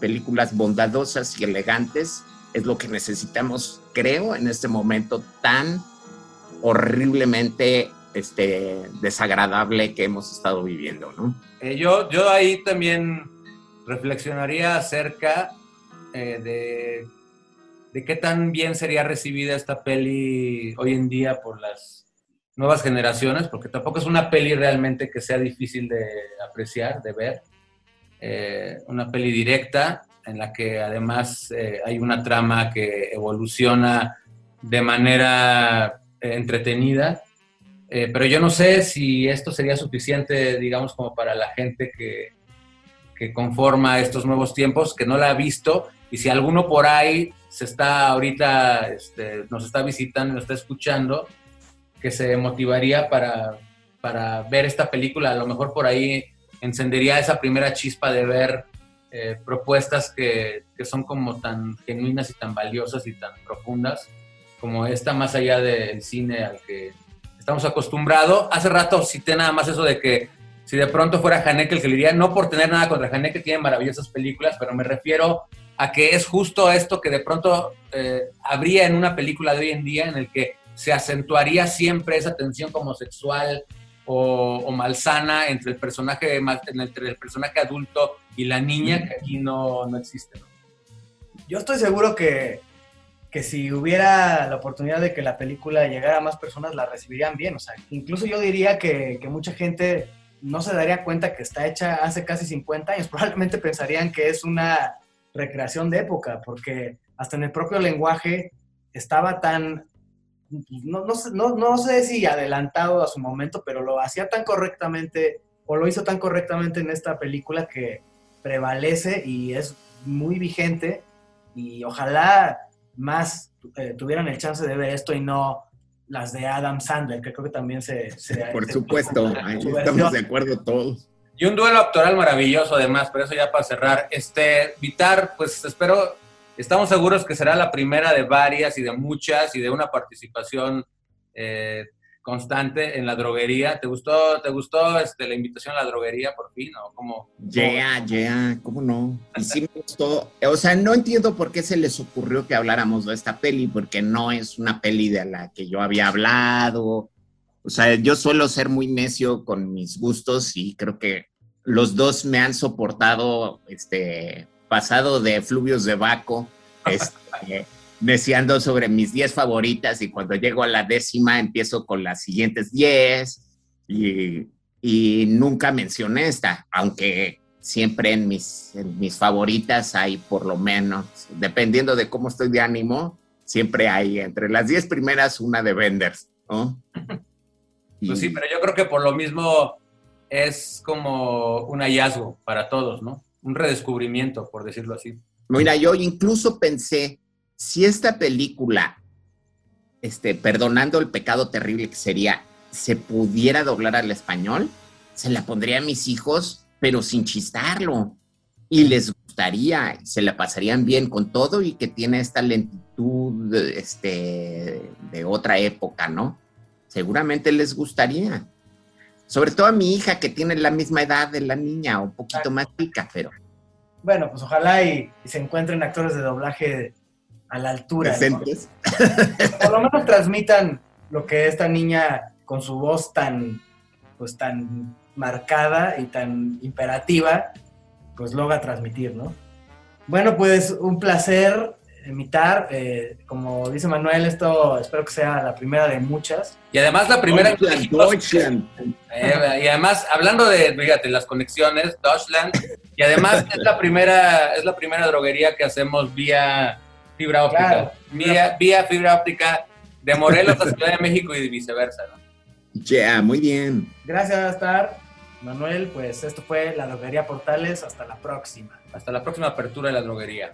Speaker 5: Películas bondadosas y elegantes es lo que necesitamos, creo, en este momento tan horriblemente este, desagradable que hemos estado viviendo, ¿no?
Speaker 4: Eh, yo, yo ahí también reflexionaría acerca eh, de, de qué tan bien sería recibida esta peli hoy en día por las nuevas generaciones, porque tampoco es una peli realmente que sea difícil de apreciar, de ver. Eh, una peli directa en la que además eh, hay una trama que evoluciona de manera eh, entretenida. Eh, pero yo no sé si esto sería suficiente, digamos, como para la gente que, que conforma estos nuevos tiempos, que no la ha visto, y si alguno por ahí se está ahorita, este, nos está visitando, nos está escuchando, que se motivaría para, para ver esta película, a lo mejor por ahí encendería esa primera chispa de ver eh, propuestas que, que, son como tan genuinas y tan valiosas y tan profundas como esta, más allá del cine al que estamos acostumbrados. Hace rato cité nada más eso de que si de pronto fuera Haneke el que le diría, no por tener nada contra Haneke, tiene maravillosas películas, pero me refiero a que es justo esto que de pronto eh, habría en una película de hoy en día en el que se acentuaría siempre esa tensión como sexual o, o malsana entre el, personaje, entre el personaje adulto y la niña, que aquí no, no existe. ¿no?
Speaker 3: Yo estoy seguro que, que si hubiera la oportunidad de que la película llegara a más personas, la recibirían bien. O sea, incluso yo diría que, que mucha gente no se daría cuenta que está hecha hace casi 50 años. Probablemente pensarían que es una recreación de época, porque hasta en el propio lenguaje estaba tan, no, no, no, no, sé si adelantado a su momento, pero lo hacía tan correctamente, o lo hizo tan correctamente en esta película que prevalece y es muy vigente, y ojalá más eh, tuvieran el chance de ver esto y no las de Adam Sandler, que creo que también se... se
Speaker 5: Por
Speaker 3: se,
Speaker 5: supuesto, ahí estamos de acuerdo todos.
Speaker 4: Y un duelo actoral maravilloso además, pero eso ya para cerrar. Este, Vitar, pues espero, estamos seguros que será la primera de varias y de muchas y de una participación eh, constante en la droguería. ¿Te gustó, te gustó este, la invitación a la droguería por fin? ¿O cómo?
Speaker 5: Yeah, yeah, ¿cómo no? Y sí me gustó. O sea, no entiendo por qué se les ocurrió que habláramos de esta peli, porque no es una peli de la que yo había hablado. O sea, yo suelo ser muy necio con mis gustos y creo que los dos me han soportado, este, pasado de fluvios de Baco, este, deseando sobre mis 10 favoritas y cuando llego a la décima empiezo con las siguientes 10 y, y nunca mencioné esta, aunque siempre en mis, en mis favoritas hay por lo menos, dependiendo de cómo estoy de ánimo, siempre hay entre las 10 primeras una de Vendors, ¿no?
Speaker 4: Pues sí, pero yo creo que por lo mismo es como un hallazgo para todos, ¿no? Un redescubrimiento, por decirlo así.
Speaker 5: Mira, yo incluso pensé, si esta película, este, perdonando el pecado terrible que sería, se pudiera doblar al español, se la pondría a mis hijos, pero sin chistarlo. Y les gustaría, se la pasarían bien con todo y que tiene esta lentitud este, de otra época, ¿no? Seguramente les gustaría. Sobre todo a mi hija que tiene la misma edad de la niña, un poquito más chica, pero
Speaker 3: Bueno, pues ojalá y, y se encuentren actores de doblaje a la altura. ¿no?
Speaker 5: decentes.
Speaker 3: Por lo menos transmitan lo que esta niña con su voz tan, pues tan marcada y tan imperativa, pues logra transmitir, ¿no? Bueno, pues un placer imitar. eh, como dice Manuel, esto espero que sea la primera de muchas.
Speaker 4: Y además la primera...
Speaker 5: Deutschland, Deutschland.
Speaker 4: Eh, y además, hablando de, fíjate, las conexiones, Deutschland, y además es la primera, es la primera droguería que hacemos vía fibra óptica.
Speaker 3: Claro.
Speaker 4: Vía, vía fibra óptica de Morelos a Ciudad de México y viceversa, ¿no?
Speaker 5: Yeah, muy bien.
Speaker 3: Gracias, Star. Manuel, pues esto fue la droguería Portales. Hasta la próxima.
Speaker 4: Hasta la próxima apertura de la droguería.